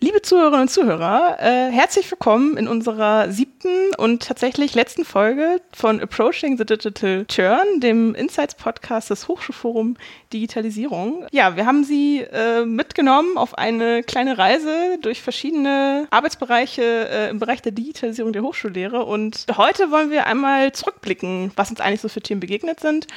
Liebe Zuhörerinnen und Zuhörer, äh, herzlich willkommen in unserer siebten und tatsächlich letzten Folge von Approaching the Digital Turn, dem Insights-Podcast des Hochschulforum Digitalisierung. Ja, wir haben Sie äh, mitgenommen auf eine kleine Reise durch verschiedene Arbeitsbereiche äh, im Bereich der Digitalisierung der Hochschullehre und heute wollen wir einmal zurückblicken, was uns eigentlich so für Themen begegnet sind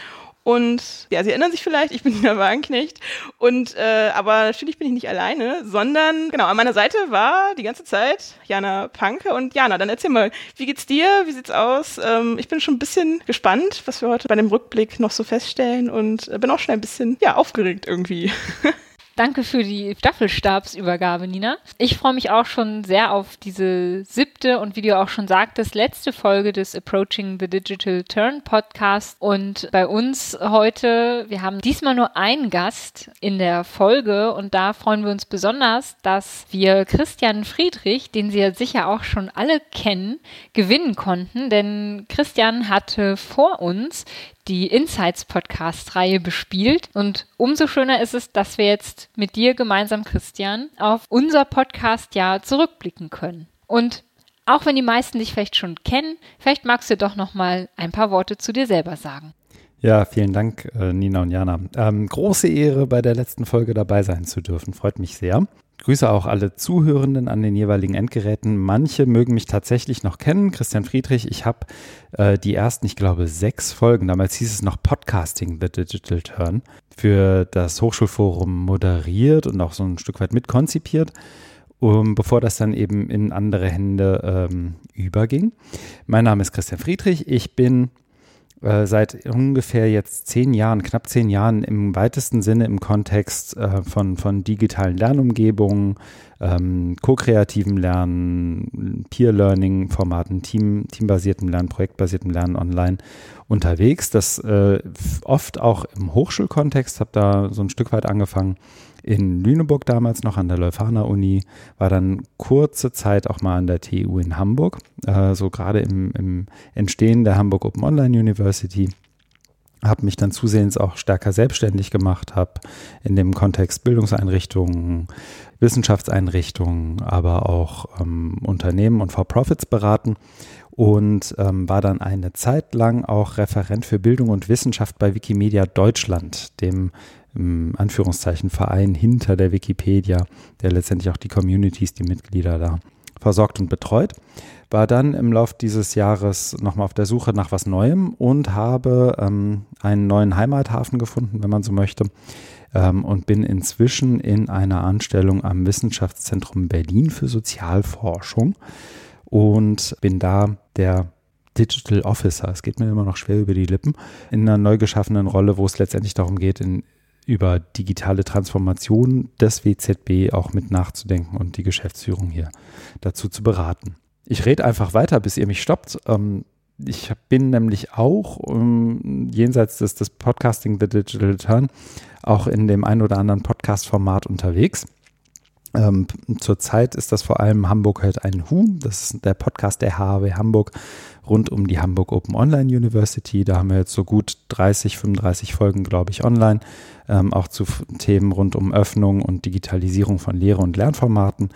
und ja, Sie erinnern sich vielleicht, ich bin Nina Wagenknecht. Und äh, aber natürlich bin ich nicht alleine, sondern genau, an meiner Seite war die ganze Zeit Jana Panke. Und Jana, dann erzähl mal, wie geht's dir? Wie sieht's aus? Ähm, ich bin schon ein bisschen gespannt, was wir heute bei dem Rückblick noch so feststellen und äh, bin auch schon ein bisschen ja, aufgeregt irgendwie. Danke für die Staffelstabsübergabe, Nina. Ich freue mich auch schon sehr auf diese siebte und wie du auch schon sagtest, letzte Folge des Approaching the Digital Turn Podcast. Und bei uns heute, wir haben diesmal nur einen Gast in der Folge und da freuen wir uns besonders, dass wir Christian Friedrich, den Sie ja sicher auch schon alle kennen, gewinnen konnten. Denn Christian hatte vor uns die Insights Podcast-Reihe bespielt. Und umso schöner ist es, dass wir jetzt mit dir gemeinsam, Christian, auf unser Podcast-Jahr zurückblicken können. Und auch wenn die meisten dich vielleicht schon kennen, vielleicht magst du doch noch mal ein paar Worte zu dir selber sagen. Ja, vielen Dank, äh, Nina und Jana. Ähm, große Ehre, bei der letzten Folge dabei sein zu dürfen. Freut mich sehr. Grüße auch alle Zuhörenden an den jeweiligen Endgeräten. Manche mögen mich tatsächlich noch kennen. Christian Friedrich, ich habe äh, die ersten, ich glaube, sechs Folgen, damals hieß es noch Podcasting The Digital Turn, für das Hochschulforum moderiert und auch so ein Stück weit mitkonzipiert. Um, bevor das dann eben in andere Hände ähm, überging. Mein Name ist Christian Friedrich. Ich bin äh, seit ungefähr jetzt zehn Jahren, knapp zehn Jahren im weitesten Sinne im Kontext äh, von, von digitalen Lernumgebungen, ähm, ko-kreativem Lernen, Peer-Learning-Formaten, Team, teambasiertem Lernen, projektbasiertem Lernen online unterwegs. Das äh, oft auch im Hochschulkontext, habe da so ein Stück weit angefangen in Lüneburg damals noch an der Leuphana Uni, war dann kurze Zeit auch mal an der TU in Hamburg, äh, so gerade im, im Entstehen der Hamburg Open Online University. Habe mich dann zusehends auch stärker selbstständig gemacht, habe in dem Kontext Bildungseinrichtungen, Wissenschaftseinrichtungen, aber auch ähm, Unternehmen und For-Profits beraten und ähm, war dann eine Zeit lang auch Referent für Bildung und Wissenschaft bei Wikimedia Deutschland, dem im Anführungszeichen Verein hinter der Wikipedia, der letztendlich auch die Communities, die Mitglieder da versorgt und betreut. War dann im Laufe dieses Jahres nochmal auf der Suche nach was Neuem und habe ähm, einen neuen Heimathafen gefunden, wenn man so möchte. Ähm, und bin inzwischen in einer Anstellung am Wissenschaftszentrum Berlin für Sozialforschung und bin da der Digital Officer. Es geht mir immer noch schwer über die Lippen. In einer neu geschaffenen Rolle, wo es letztendlich darum geht, in über digitale Transformation des WZB auch mit nachzudenken und die Geschäftsführung hier dazu zu beraten. Ich rede einfach weiter, bis ihr mich stoppt. Ähm, ich bin nämlich auch um, jenseits des, des Podcasting The Digital Turn auch in dem ein oder anderen Podcast-Format unterwegs. Ähm, zurzeit ist das vor allem Hamburg hört ein Hu. Das ist der Podcast der HAW Hamburg rund um die Hamburg Open Online University. Da haben wir jetzt so gut 30, 35 Folgen, glaube ich, online. Ähm, auch zu Themen rund um Öffnung und Digitalisierung von Lehre- und Lernformaten.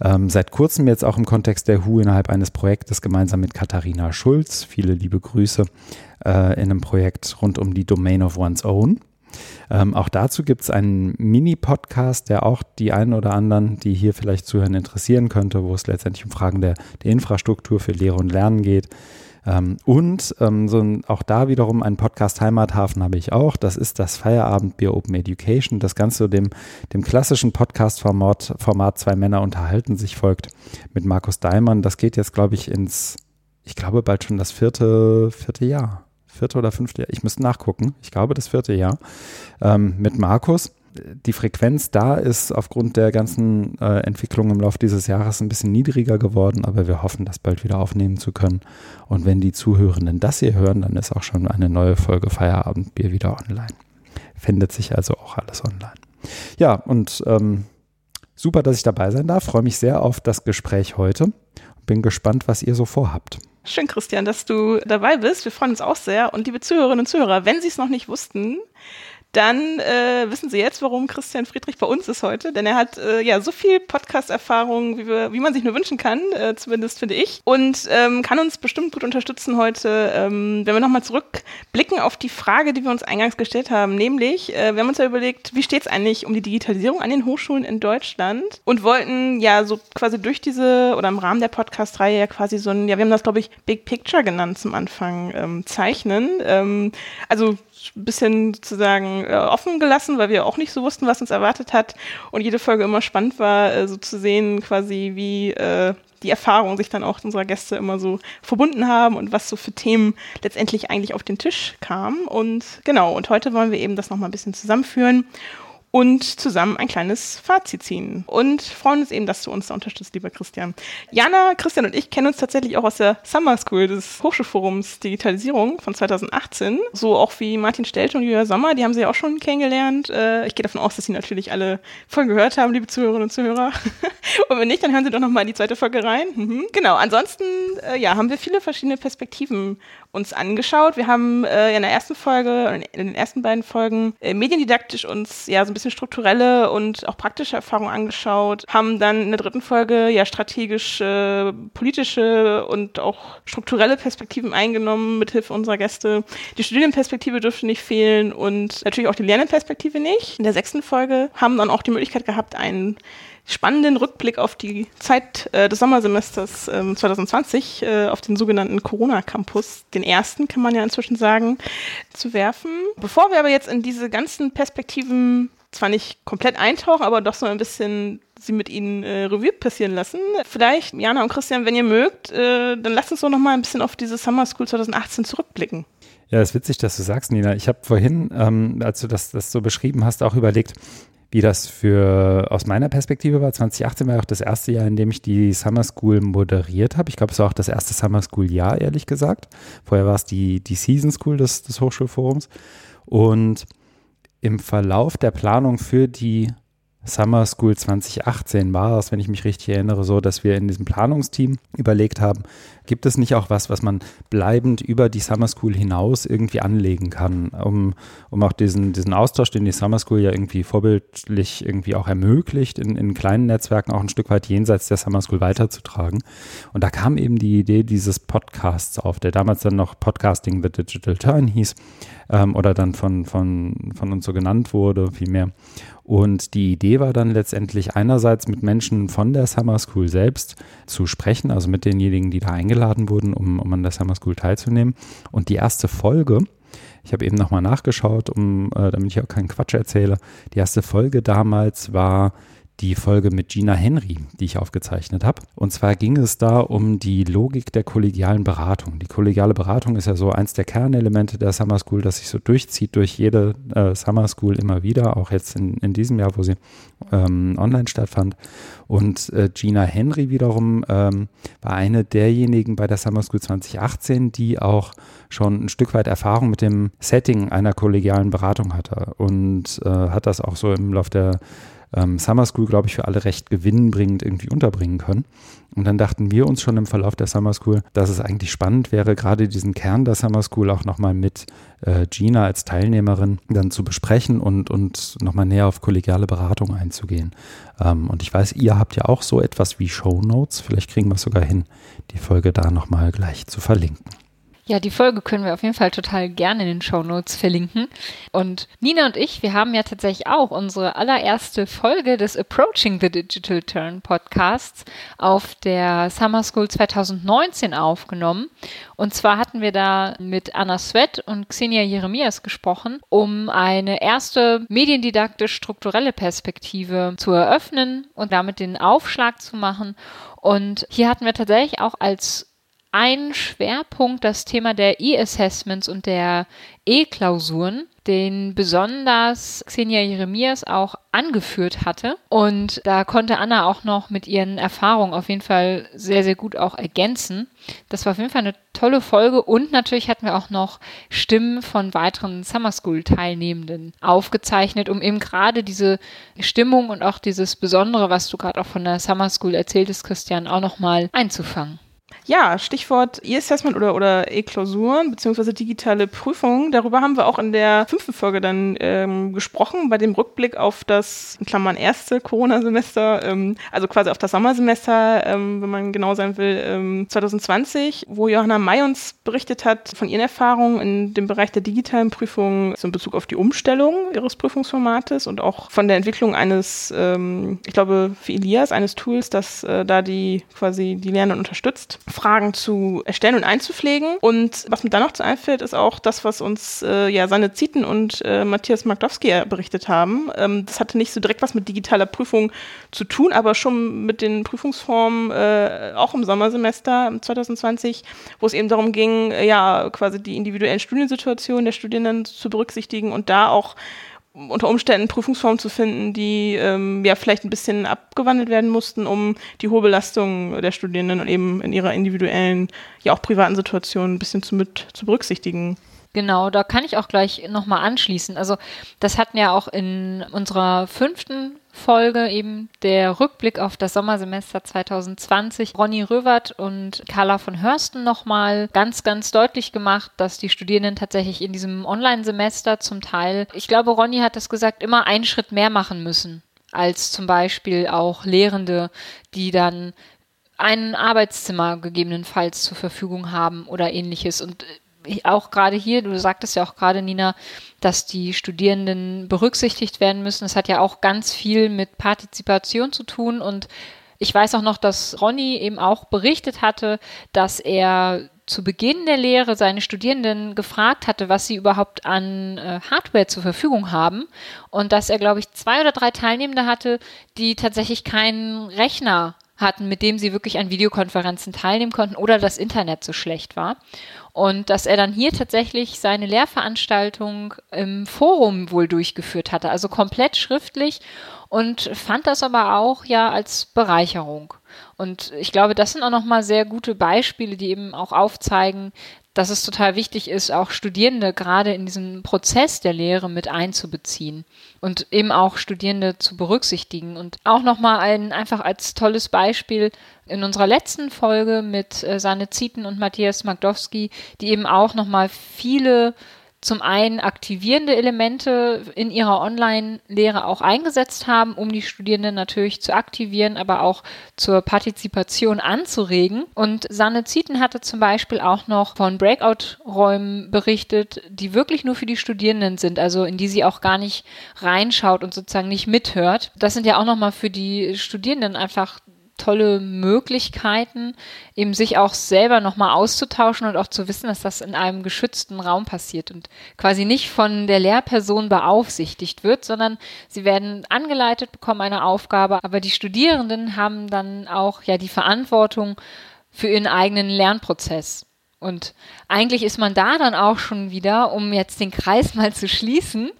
Ähm, seit kurzem jetzt auch im Kontext der HU innerhalb eines Projektes gemeinsam mit Katharina Schulz. Viele liebe Grüße äh, in einem Projekt rund um die Domain of One's Own. Ähm, auch dazu gibt es einen Mini-Podcast, der auch die einen oder anderen, die hier vielleicht zuhören, interessieren könnte, wo es letztendlich um Fragen der, der Infrastruktur für Lehre und Lernen geht. Ähm, und ähm, so ein, auch da wiederum ein Podcast Heimathafen habe ich auch. Das ist das Feierabendbier Open Education. Das Ganze dem, dem klassischen Podcast-Format Format Zwei Männer unterhalten sich folgt mit Markus Daimann. Das geht jetzt, glaube ich, ins, ich glaube, bald schon das vierte, vierte Jahr vierte oder fünfte Jahr, ich müsste nachgucken, ich glaube das vierte Jahr, ähm, mit Markus. Die Frequenz da ist aufgrund der ganzen äh, Entwicklung im Laufe dieses Jahres ein bisschen niedriger geworden, aber wir hoffen, das bald wieder aufnehmen zu können. Und wenn die Zuhörenden das hier hören, dann ist auch schon eine neue Folge Feierabendbier wieder online. Findet sich also auch alles online. Ja, und ähm, super, dass ich dabei sein darf. Freue mich sehr auf das Gespräch heute. Bin gespannt, was ihr so vorhabt. Schön, Christian, dass du dabei bist. Wir freuen uns auch sehr. Und liebe Zuhörerinnen und Zuhörer, wenn Sie es noch nicht wussten, dann äh, wissen Sie jetzt, warum Christian Friedrich bei uns ist heute, denn er hat äh, ja so viel Podcast-Erfahrung, wie, wir, wie man sich nur wünschen kann, äh, zumindest finde ich, und ähm, kann uns bestimmt gut unterstützen heute, ähm, wenn wir nochmal zurückblicken auf die Frage, die wir uns eingangs gestellt haben, nämlich, äh, wir haben uns ja überlegt, wie steht es eigentlich um die Digitalisierung an den Hochschulen in Deutschland? Und wollten ja so quasi durch diese oder im Rahmen der Podcast-Reihe ja quasi so ein, ja, wir haben das glaube ich Big Picture genannt zum Anfang, ähm, zeichnen. Ähm, also ein bisschen sozusagen äh, offen gelassen, weil wir auch nicht so wussten, was uns erwartet hat. Und jede Folge immer spannend war, äh, so zu sehen, quasi wie äh, die Erfahrungen sich dann auch unserer Gäste immer so verbunden haben und was so für Themen letztendlich eigentlich auf den Tisch kamen. Und genau, und heute wollen wir eben das nochmal ein bisschen zusammenführen und zusammen ein kleines Fazit ziehen. Und freuen uns eben, dass du uns da unterstützt, lieber Christian. Jana, Christian und ich kennen uns tatsächlich auch aus der Summer School des Hochschulforums Digitalisierung von 2018. So auch wie Martin Stelte und Julia Sommer, die haben sie auch schon kennengelernt. Äh, ich gehe davon aus, dass sie natürlich alle Folgen gehört haben, liebe Zuhörerinnen und Zuhörer. und wenn nicht, dann hören sie doch nochmal in die zweite Folge rein. Mhm. Genau, ansonsten äh, ja, haben wir viele verschiedene Perspektiven uns angeschaut. Wir haben äh, in der ersten Folge, in den ersten beiden Folgen mediendidaktisch uns ja so ein bisschen strukturelle und auch praktische Erfahrungen angeschaut, haben dann in der dritten Folge ja strategische, politische und auch strukturelle Perspektiven eingenommen mithilfe unserer Gäste. Die Studienperspektive dürfte nicht fehlen und natürlich auch die Lernenperspektive nicht. In der sechsten Folge haben dann auch die Möglichkeit gehabt, einen spannenden Rückblick auf die Zeit äh, des Sommersemesters äh, 2020, äh, auf den sogenannten Corona-Campus, den ersten, kann man ja inzwischen sagen, zu werfen. Bevor wir aber jetzt in diese ganzen Perspektiven zwar nicht komplett eintauchen, aber doch so ein bisschen sie mit ihnen äh, Revue passieren lassen. Vielleicht, Jana und Christian, wenn ihr mögt, äh, dann lasst uns doch noch mal ein bisschen auf diese Summer School 2018 zurückblicken. Ja, ist witzig, dass du sagst, Nina. Ich habe vorhin, ähm, als du das, das so beschrieben hast, auch überlegt, wie das für aus meiner Perspektive war. 2018 war auch das erste Jahr, in dem ich die Summer School moderiert habe. Ich glaube, es war auch das erste Summer School Jahr, ehrlich gesagt. Vorher war es die, die Season School des, des Hochschulforums. Und im Verlauf der Planung für die Summer School 2018 war es, wenn ich mich richtig erinnere, so, dass wir in diesem Planungsteam überlegt haben, gibt es nicht auch was, was man bleibend über die Summer School hinaus irgendwie anlegen kann, um, um auch diesen, diesen Austausch, den die Summer School ja irgendwie vorbildlich irgendwie auch ermöglicht, in, in kleinen Netzwerken auch ein Stück weit jenseits der Summer School weiterzutragen. Und da kam eben die Idee dieses Podcasts auf, der damals dann noch Podcasting the Digital Turn hieß ähm, oder dann von, von, von uns so genannt wurde, vielmehr. Und die Idee war dann letztendlich einerseits mit Menschen von der Summer School selbst zu sprechen, also mit denjenigen, die da eingeladen wurden, um, um an der Summer School teilzunehmen. Und die erste Folge, ich habe eben nochmal nachgeschaut, um, äh, damit ich auch keinen Quatsch erzähle, die erste Folge damals war die Folge mit Gina Henry, die ich aufgezeichnet habe. Und zwar ging es da um die Logik der kollegialen Beratung. Die kollegiale Beratung ist ja so eins der Kernelemente der Summer School, das sich so durchzieht durch jede äh, Summer School immer wieder, auch jetzt in, in diesem Jahr, wo sie ähm, online stattfand. Und äh, Gina Henry wiederum ähm, war eine derjenigen bei der Summer School 2018, die auch schon ein Stück weit Erfahrung mit dem Setting einer kollegialen Beratung hatte und äh, hat das auch so im Laufe der ähm, Summer School, glaube ich, für alle recht gewinnbringend irgendwie unterbringen können. Und dann dachten wir uns schon im Verlauf der Summer School, dass es eigentlich spannend wäre, gerade diesen Kern der Summer School auch nochmal mit äh, Gina als Teilnehmerin dann zu besprechen und, und nochmal näher auf kollegiale Beratung einzugehen. Ähm, und ich weiß, ihr habt ja auch so etwas wie Show Notes. Vielleicht kriegen wir es sogar hin, die Folge da nochmal gleich zu verlinken. Ja, die Folge können wir auf jeden Fall total gerne in den Show Notes verlinken. Und Nina und ich, wir haben ja tatsächlich auch unsere allererste Folge des Approaching the Digital Turn Podcasts auf der Summer School 2019 aufgenommen. Und zwar hatten wir da mit Anna Sweat und Xenia Jeremias gesprochen, um eine erste mediendidaktisch strukturelle Perspektive zu eröffnen und damit den Aufschlag zu machen. Und hier hatten wir tatsächlich auch als ein Schwerpunkt das Thema der E-Assessments und der E-Klausuren, den besonders Xenia Jeremias auch angeführt hatte. Und da konnte Anna auch noch mit ihren Erfahrungen auf jeden Fall sehr, sehr gut auch ergänzen. Das war auf jeden Fall eine tolle Folge und natürlich hatten wir auch noch Stimmen von weiteren Summer School Teilnehmenden aufgezeichnet, um eben gerade diese Stimmung und auch dieses Besondere, was du gerade auch von der Summer School erzähltest, Christian, auch nochmal einzufangen. Ja, Stichwort E-Assessment oder, oder E-Klausuren beziehungsweise digitale Prüfungen. Darüber haben wir auch in der fünften Folge dann ähm, gesprochen, bei dem Rückblick auf das, in Klammern, erste Corona-Semester, ähm, also quasi auf das Sommersemester, ähm, wenn man genau sein will, 2020, ähm, wo Johanna May uns berichtet hat von ihren Erfahrungen in dem Bereich der digitalen Prüfungen so in Bezug auf die Umstellung ihres Prüfungsformates und auch von der Entwicklung eines, ähm, ich glaube, für Elias, eines Tools, das äh, da die quasi die Lernenden unterstützt, Fragen zu erstellen und einzupflegen. Und was mir dann noch zu einfällt, ist auch das, was uns äh, ja Sanne Zieten und äh, Matthias Magdowski berichtet haben. Ähm, das hatte nicht so direkt was mit digitaler Prüfung zu tun, aber schon mit den Prüfungsformen äh, auch im Sommersemester 2020, wo es eben darum ging, äh, ja, quasi die individuellen Studiensituationen der Studierenden zu berücksichtigen und da auch unter Umständen Prüfungsformen zu finden, die ähm, ja vielleicht ein bisschen abgewandelt werden mussten, um die hohe Belastung der Studierenden und eben in ihrer individuellen, ja auch privaten Situation ein bisschen zu mit zu berücksichtigen. Genau, da kann ich auch gleich nochmal anschließen. Also das hatten ja auch in unserer fünften Folge eben der Rückblick auf das Sommersemester 2020 Ronny Röwert und Carla von Hörsten nochmal ganz, ganz deutlich gemacht, dass die Studierenden tatsächlich in diesem Online-Semester zum Teil, ich glaube, Ronny hat das gesagt, immer einen Schritt mehr machen müssen als zum Beispiel auch Lehrende, die dann ein Arbeitszimmer gegebenenfalls zur Verfügung haben oder ähnliches. Und auch gerade hier, du sagtest ja auch gerade, Nina, dass die Studierenden berücksichtigt werden müssen. Das hat ja auch ganz viel mit Partizipation zu tun und ich weiß auch noch, dass Ronny eben auch berichtet hatte, dass er zu Beginn der Lehre seine Studierenden gefragt hatte, was sie überhaupt an äh, Hardware zur Verfügung haben und dass er, glaube ich, zwei oder drei Teilnehmende hatte, die tatsächlich keinen Rechner hatten, mit dem sie wirklich an Videokonferenzen teilnehmen konnten oder das Internet so schlecht war. Und dass er dann hier tatsächlich seine Lehrveranstaltung im Forum wohl durchgeführt hatte, also komplett schriftlich und fand das aber auch ja als Bereicherung. Und ich glaube, das sind auch nochmal sehr gute Beispiele, die eben auch aufzeigen, dass es total wichtig ist, auch Studierende gerade in diesem Prozess der Lehre mit einzubeziehen und eben auch Studierende zu berücksichtigen. Und auch nochmal ein, einfach als tolles Beispiel in unserer letzten Folge mit äh, Sanne Zieten und Matthias Magdowski, die eben auch nochmal viele zum einen aktivierende Elemente in ihrer Online-Lehre auch eingesetzt haben, um die Studierenden natürlich zu aktivieren, aber auch zur Partizipation anzuregen. Und Sanne Zieten hatte zum Beispiel auch noch von Breakout-Räumen berichtet, die wirklich nur für die Studierenden sind, also in die sie auch gar nicht reinschaut und sozusagen nicht mithört. Das sind ja auch nochmal für die Studierenden einfach tolle Möglichkeiten, eben sich auch selber nochmal auszutauschen und auch zu wissen, dass das in einem geschützten Raum passiert und quasi nicht von der Lehrperson beaufsichtigt wird, sondern sie werden angeleitet, bekommen eine Aufgabe, aber die Studierenden haben dann auch ja die Verantwortung für ihren eigenen Lernprozess. Und eigentlich ist man da dann auch schon wieder, um jetzt den Kreis mal zu schließen,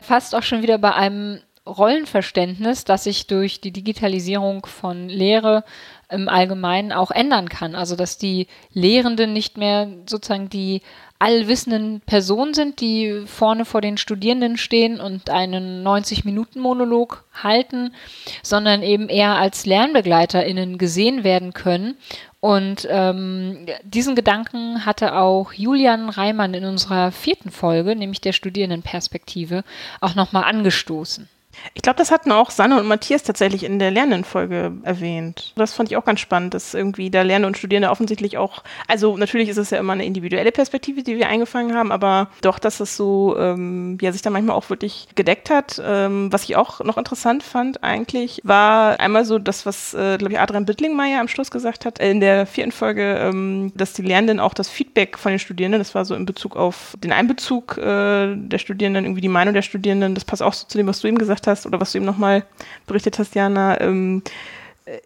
fast auch schon wieder bei einem Rollenverständnis, das sich durch die Digitalisierung von Lehre im Allgemeinen auch ändern kann. Also dass die Lehrenden nicht mehr sozusagen die allwissenden Personen sind, die vorne vor den Studierenden stehen und einen 90-Minuten-Monolog halten, sondern eben eher als LernbegleiterInnen gesehen werden können. Und ähm, diesen Gedanken hatte auch Julian Reimann in unserer vierten Folge, nämlich der Studierendenperspektive, auch nochmal angestoßen. Ich glaube, das hatten auch Sanne und Matthias tatsächlich in der Lernendenfolge erwähnt. Das fand ich auch ganz spannend, dass irgendwie da Lernende und Studierende offensichtlich auch, also natürlich ist es ja immer eine individuelle Perspektive, die wir eingefangen haben, aber doch, dass es so, ähm, ja, sich da manchmal auch wirklich gedeckt hat. Ähm, was ich auch noch interessant fand eigentlich, war einmal so das, was, äh, glaube ich, Adrian Bittlingmeier am Schluss gesagt hat, in der vierten Folge, ähm, dass die Lernenden auch das Feedback von den Studierenden, das war so in Bezug auf den Einbezug äh, der Studierenden, irgendwie die Meinung der Studierenden, das passt auch so zu dem, was du eben gesagt hast, hast oder was du eben nochmal berichtet hast, Jana, ähm,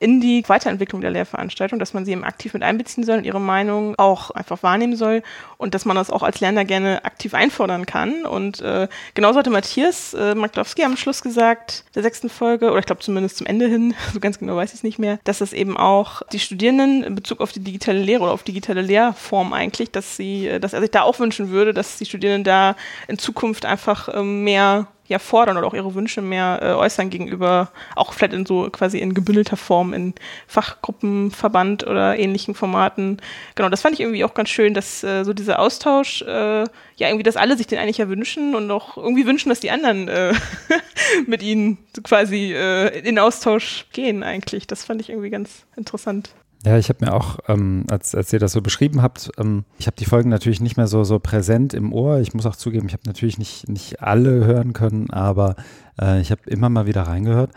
in die Weiterentwicklung der Lehrveranstaltung, dass man sie eben aktiv mit einbeziehen soll und ihre Meinung auch einfach wahrnehmen soll und dass man das auch als Lerner gerne aktiv einfordern kann. Und äh, genauso hatte Matthias äh, Magdowski am Schluss gesagt, der sechsten Folge, oder ich glaube zumindest zum Ende hin, so ganz genau weiß ich es nicht mehr, dass es eben auch die Studierenden in Bezug auf die digitale Lehre oder auf digitale Lehrform eigentlich, dass sie, äh, dass er sich da auch wünschen würde, dass die Studierenden da in Zukunft einfach ähm, mehr ja fordern oder auch ihre Wünsche mehr äh, äußern gegenüber, auch vielleicht in so quasi in gebündelter Form in Fachgruppenverband oder ähnlichen Formaten. Genau, das fand ich irgendwie auch ganz schön, dass äh, so dieser Austausch, äh, ja irgendwie, dass alle sich den eigentlich ja wünschen und auch irgendwie wünschen, dass die anderen äh, mit ihnen quasi äh, in Austausch gehen eigentlich. Das fand ich irgendwie ganz interessant. Ja, ich habe mir auch, ähm, als, als ihr das so beschrieben habt, ähm, ich habe die Folgen natürlich nicht mehr so, so präsent im Ohr. Ich muss auch zugeben, ich habe natürlich nicht, nicht alle hören können, aber äh, ich habe immer mal wieder reingehört.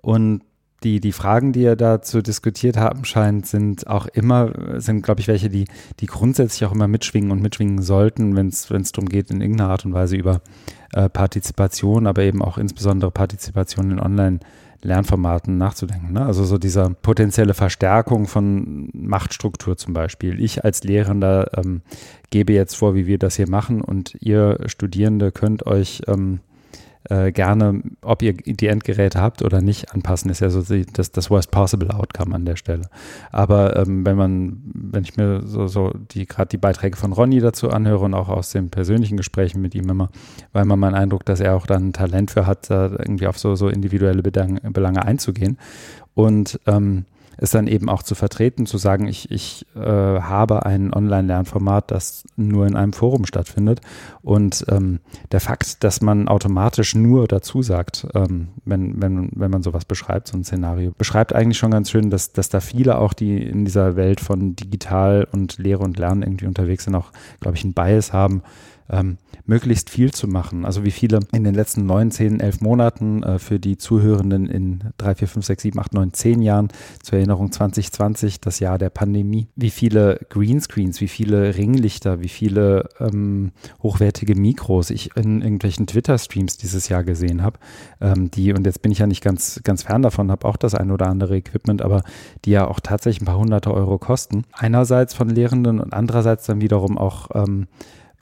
Und die, die Fragen, die ihr dazu diskutiert haben scheint, sind auch immer, sind, glaube ich, welche, die, die grundsätzlich auch immer mitschwingen und mitschwingen sollten, wenn es darum geht, in irgendeiner Art und Weise über äh, Partizipation, aber eben auch insbesondere Partizipation in Online- Lernformaten nachzudenken. Ne? Also so dieser potenzielle Verstärkung von Machtstruktur zum Beispiel. Ich als Lehrender ähm, gebe jetzt vor, wie wir das hier machen und ihr Studierende könnt euch ähm, äh, gerne, ob ihr die Endgeräte habt oder nicht, anpassen, ist ja so das, das worst possible outcome an der Stelle. Aber ähm, wenn man, wenn ich mir so, so die gerade die Beiträge von Ronny dazu anhöre und auch aus den persönlichen Gesprächen mit ihm immer, weil man meinen Eindruck, dass er auch dann Talent für hat, da irgendwie auf so, so individuelle Belange einzugehen. Und ähm, es dann eben auch zu vertreten, zu sagen, ich, ich äh, habe ein Online-Lernformat, das nur in einem Forum stattfindet. Und ähm, der Fakt, dass man automatisch nur dazu sagt, ähm, wenn, wenn, wenn man sowas beschreibt, so ein Szenario, beschreibt eigentlich schon ganz schön, dass, dass da viele auch, die in dieser Welt von digital und Lehre und Lernen irgendwie unterwegs sind, auch, glaube ich, einen Bias haben, ähm, möglichst viel zu machen. Also wie viele in den letzten neun, zehn, elf Monaten äh, für die Zuhörenden in drei, vier, fünf, sechs, sieben, acht, neun, zehn Jahren, zur Erinnerung 2020, das Jahr der Pandemie, wie viele Greenscreens, wie viele Ringlichter, wie viele ähm, hochwertige Mikros ich in irgendwelchen Twitter-Streams dieses Jahr gesehen habe, ähm, die, und jetzt bin ich ja nicht ganz, ganz fern davon, habe auch das ein oder andere Equipment, aber die ja auch tatsächlich ein paar hunderte Euro kosten. Einerseits von Lehrenden und andererseits dann wiederum auch ähm,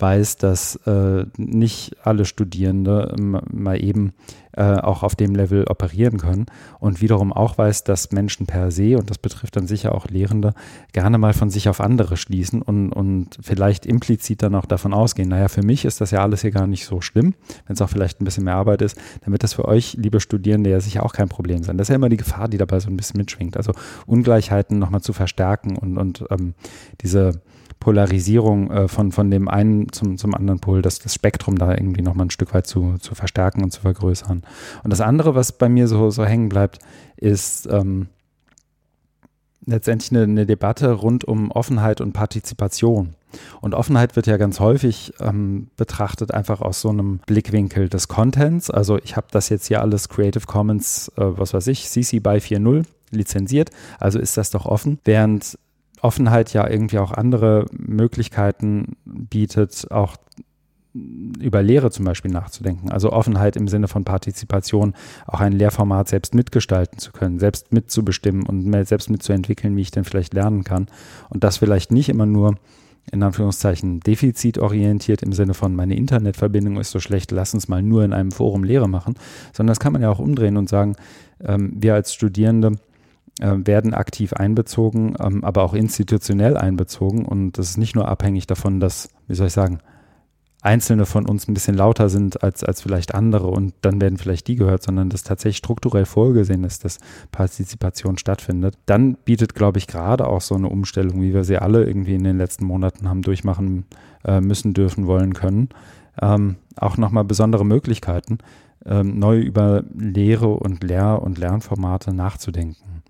weiß, dass äh, nicht alle Studierende mal eben äh, auch auf dem Level operieren können und wiederum auch weiß, dass Menschen per se, und das betrifft dann sicher auch Lehrende, gerne mal von sich auf andere schließen und, und vielleicht implizit dann auch davon ausgehen, naja, für mich ist das ja alles hier gar nicht so schlimm, wenn es auch vielleicht ein bisschen mehr Arbeit ist, wird das für euch, liebe Studierende, ja sicher auch kein Problem sein. Das ist ja immer die Gefahr, die dabei so ein bisschen mitschwingt. Also Ungleichheiten nochmal zu verstärken und, und ähm, diese Polarisierung äh, von, von dem einen zum, zum anderen Pol, das, das Spektrum da irgendwie nochmal ein Stück weit zu, zu verstärken und zu vergrößern. Und das andere, was bei mir so, so hängen bleibt, ist ähm, letztendlich eine, eine, Debatte rund um Offenheit und Partizipation. Und Offenheit wird ja ganz häufig ähm, betrachtet einfach aus so einem Blickwinkel des Contents. Also ich habe das jetzt hier alles Creative Commons, äh, was weiß ich, CC by 4.0 lizenziert, also ist das doch offen. Während Offenheit ja irgendwie auch andere Möglichkeiten bietet, auch über Lehre zum Beispiel nachzudenken. Also Offenheit im Sinne von Partizipation, auch ein Lehrformat selbst mitgestalten zu können, selbst mitzubestimmen und selbst mitzuentwickeln, wie ich denn vielleicht lernen kann. Und das vielleicht nicht immer nur in Anführungszeichen defizitorientiert im Sinne von meine Internetverbindung ist so schlecht, lass uns mal nur in einem Forum Lehre machen, sondern das kann man ja auch umdrehen und sagen, ähm, wir als Studierende werden aktiv einbezogen, ähm, aber auch institutionell einbezogen. Und das ist nicht nur abhängig davon, dass, wie soll ich sagen, Einzelne von uns ein bisschen lauter sind als, als vielleicht andere und dann werden vielleicht die gehört, sondern dass tatsächlich strukturell vorgesehen ist, dass Partizipation stattfindet. Dann bietet, glaube ich, gerade auch so eine Umstellung, wie wir sie alle irgendwie in den letzten Monaten haben durchmachen äh, müssen, dürfen, wollen, können, ähm, auch nochmal besondere Möglichkeiten, ähm, neu über Lehre und Lehr- und Lernformate nachzudenken.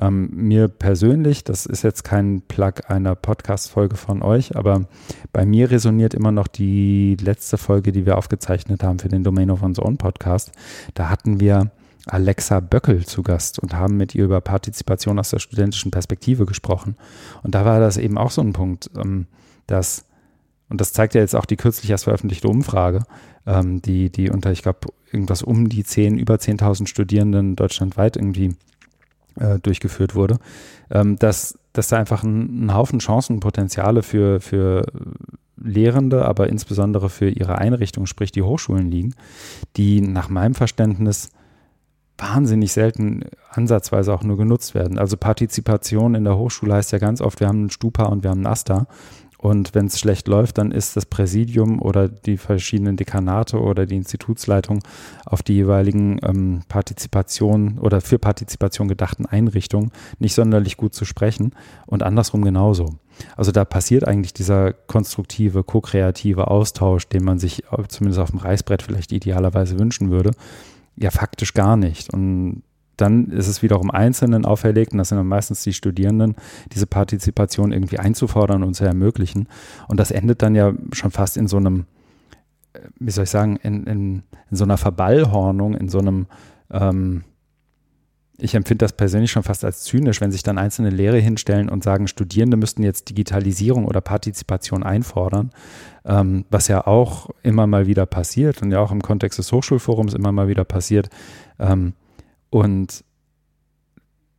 Ähm, mir persönlich, das ist jetzt kein Plug einer Podcast-Folge von euch, aber bei mir resoniert immer noch die letzte Folge, die wir aufgezeichnet haben für den Domain of One's Own Podcast. Da hatten wir Alexa Böckel zu Gast und haben mit ihr über Partizipation aus der studentischen Perspektive gesprochen. Und da war das eben auch so ein Punkt, ähm, dass, und das zeigt ja jetzt auch die kürzlich erst veröffentlichte Umfrage, ähm, die, die unter, ich glaube, irgendwas um die 10, über 10.000 Studierenden deutschlandweit irgendwie äh, durchgeführt wurde, ähm, dass, dass da einfach ein, ein Haufen Chancen, Potenziale für, für Lehrende, aber insbesondere für ihre Einrichtung, sprich die Hochschulen liegen, die nach meinem Verständnis wahnsinnig selten ansatzweise auch nur genutzt werden. Also Partizipation in der Hochschule heißt ja ganz oft, wir haben einen Stupa und wir haben einen Asta Und wenn es schlecht läuft, dann ist das Präsidium oder die verschiedenen Dekanate oder die Institutsleitung auf die jeweiligen ähm, Partizipation oder für Partizipation gedachten Einrichtungen nicht sonderlich gut zu sprechen und andersrum genauso. Also da passiert eigentlich dieser konstruktive, ko-kreative Austausch, den man sich zumindest auf dem Reißbrett vielleicht idealerweise wünschen würde, ja faktisch gar nicht. Und dann ist es wiederum Einzelnen auferlegt, und das sind dann meistens die Studierenden, diese Partizipation irgendwie einzufordern und zu ermöglichen. Und das endet dann ja schon fast in so einem, äh, wie soll ich sagen, in, in, in so einer Verballhornung, in so einem, ähm, ich empfinde das persönlich schon fast als zynisch, wenn sich dann einzelne Lehrer hinstellen und sagen, Studierende müssten jetzt Digitalisierung oder Partizipation einfordern, ähm, was ja auch immer mal wieder passiert und ja auch im Kontext des Hochschulforums immer mal wieder passiert. Ähm, und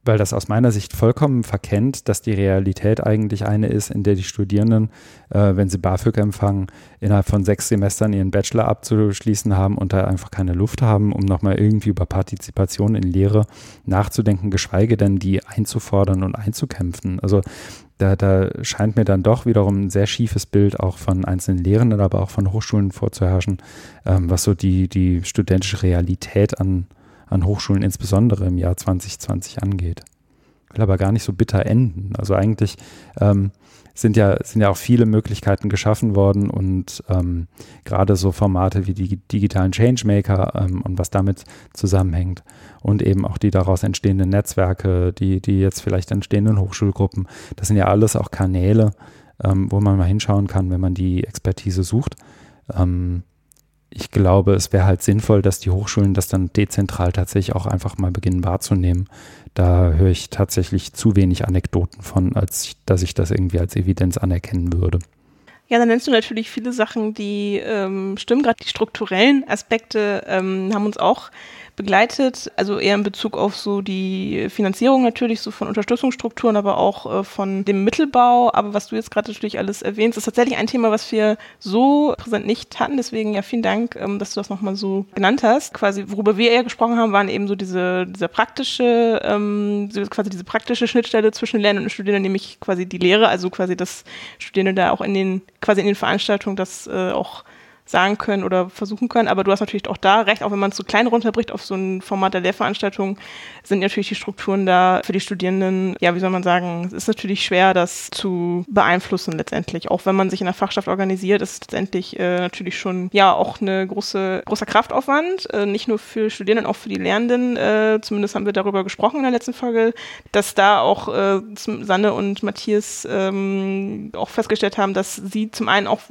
weil das aus meiner Sicht vollkommen verkennt, dass die Realität eigentlich eine ist, in der die Studierenden, äh, wenn sie BAföG empfangen, innerhalb von sechs Semestern ihren Bachelor abzuschließen haben und da einfach keine Luft haben, um nochmal irgendwie über Partizipation in Lehre nachzudenken, geschweige denn die einzufordern und einzukämpfen. Also da, da scheint mir dann doch wiederum ein sehr schiefes Bild auch von einzelnen Lehrenden, aber auch von Hochschulen vorzuherrschen, ähm, was so die, die studentische Realität an an Hochschulen insbesondere im Jahr 2020 angeht. Will aber gar nicht so bitter enden. Also eigentlich ähm, sind ja, sind ja auch viele Möglichkeiten geschaffen worden und ähm, gerade so Formate wie die digitalen Changemaker ähm, und was damit zusammenhängt und eben auch die daraus entstehenden Netzwerke, die, die jetzt vielleicht entstehenden Hochschulgruppen, das sind ja alles auch Kanäle, ähm, wo man mal hinschauen kann, wenn man die Expertise sucht. Ähm, ich glaube, es wäre halt sinnvoll, dass die Hochschulen das dann dezentral tatsächlich auch einfach mal beginnen wahrzunehmen. Da höre ich tatsächlich zu wenig Anekdoten von, als dass ich das irgendwie als Evidenz anerkennen würde. Ja, dann nennst du natürlich viele Sachen, die ähm, stimmen. Gerade die strukturellen Aspekte ähm, haben uns auch begleitet, also eher in Bezug auf so die Finanzierung natürlich, so von Unterstützungsstrukturen, aber auch äh, von dem Mittelbau. Aber was du jetzt gerade natürlich alles erwähnst, ist tatsächlich ein Thema, was wir so präsent nicht hatten. Deswegen ja vielen Dank, ähm, dass du das nochmal so genannt hast. Quasi, worüber wir eher gesprochen haben, waren eben so diese, dieser praktische, ähm, quasi diese praktische Schnittstelle zwischen Lernenden und Studierenden, nämlich quasi die Lehre, also quasi das Studierende da auch in den, quasi in den Veranstaltungen das äh, auch sagen können oder versuchen können. Aber du hast natürlich auch da recht, auch wenn man es so klein runterbricht auf so ein Format der Lehrveranstaltung, sind natürlich die Strukturen da für die Studierenden, ja, wie soll man sagen, es ist natürlich schwer, das zu beeinflussen letztendlich. Auch wenn man sich in der Fachschaft organisiert, ist letztendlich äh, natürlich schon, ja, auch eine große, großer Kraftaufwand, äh, nicht nur für Studierenden, auch für die Lernenden. Äh, zumindest haben wir darüber gesprochen in der letzten Folge, dass da auch äh, Sanne und Matthias ähm, auch festgestellt haben, dass sie zum einen auch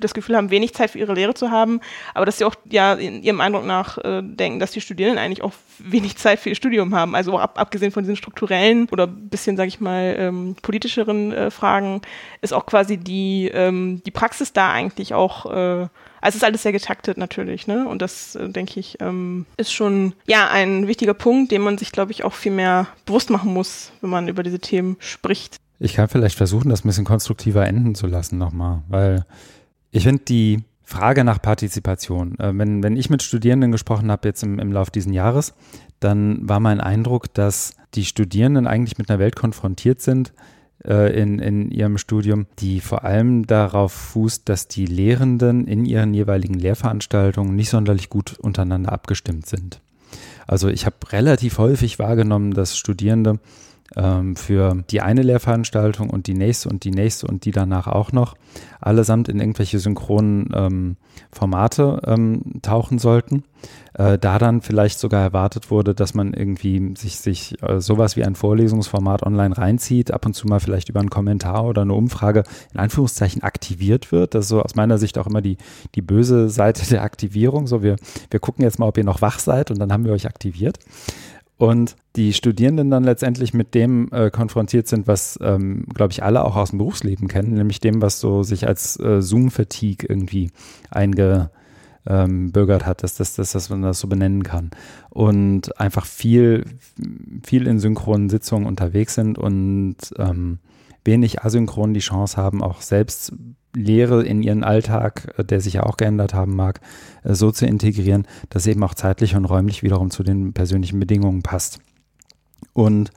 das Gefühl haben, wenig Zeit für ihre ihre Lehre zu haben, aber dass sie auch ja ihrem Eindruck nach äh, denken, dass die Studierenden eigentlich auch wenig Zeit für ihr Studium haben. Also ab, abgesehen von diesen strukturellen oder bisschen, sage ich mal, ähm, politischeren äh, Fragen, ist auch quasi die, ähm, die Praxis da eigentlich auch äh, also es ist alles sehr getaktet natürlich, ne? Und das, äh, denke ich, ähm, ist schon ja ein wichtiger Punkt, den man sich, glaube ich, auch viel mehr bewusst machen muss, wenn man über diese Themen spricht. Ich kann vielleicht versuchen, das ein bisschen konstruktiver enden zu lassen nochmal, weil ich finde die Frage nach Partizipation. Äh, wenn, wenn ich mit Studierenden gesprochen habe jetzt im, im Lauf dieses Jahres, dann war mein Eindruck, dass die Studierenden eigentlich mit einer Welt konfrontiert sind äh, in, in ihrem Studium, die vor allem darauf fußt, dass die Lehrenden in ihren jeweiligen Lehrveranstaltungen nicht sonderlich gut untereinander abgestimmt sind. Also ich habe relativ häufig wahrgenommen, dass Studierende ähm, für die eine Lehrveranstaltung und die nächste und die nächste und die danach auch noch allesamt in irgendwelche synchronen ähm, Formate ähm, tauchen sollten. Äh, da dann vielleicht sogar erwartet wurde, dass man irgendwie sich, sich äh, sowas wie ein Vorlesungsformat online reinzieht, ab und zu mal vielleicht über einen Kommentar oder eine Umfrage in Anführungszeichen aktiviert wird. Das ist so aus meiner Sicht auch immer die, die böse Seite der Aktivierung. So, wir, wir gucken jetzt mal, ob ihr noch wach seid und dann haben wir euch aktiviert und die Studierenden dann letztendlich mit dem äh, konfrontiert sind, was, ähm, glaube ich, alle auch aus dem Berufsleben kennen, nämlich dem, was so sich als äh, Zoom-Fatigue irgendwie eingebürgert ähm, hat, dass, das, dass, dass man das so benennen kann. Und einfach viel, viel in synchronen Sitzungen unterwegs sind und ähm, wenig asynchron die Chance haben, auch selbst Lehre in ihren Alltag, äh, der sich ja auch geändert haben mag, äh, so zu integrieren, dass eben auch zeitlich und räumlich wiederum zu den persönlichen Bedingungen passt. Und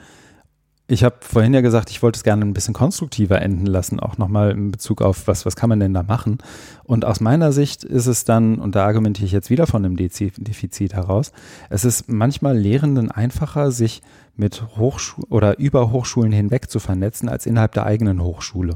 Ich habe vorhin ja gesagt, ich wollte es gerne ein bisschen konstruktiver enden lassen, auch nochmal in Bezug auf, was, was kann man denn da machen. Und aus meiner Sicht ist es dann, und da argumentiere ich jetzt wieder von einem Defizit heraus, es ist manchmal Lehrenden einfacher, sich mit Hochschulen oder über Hochschulen hinweg zu vernetzen, als innerhalb der eigenen Hochschule.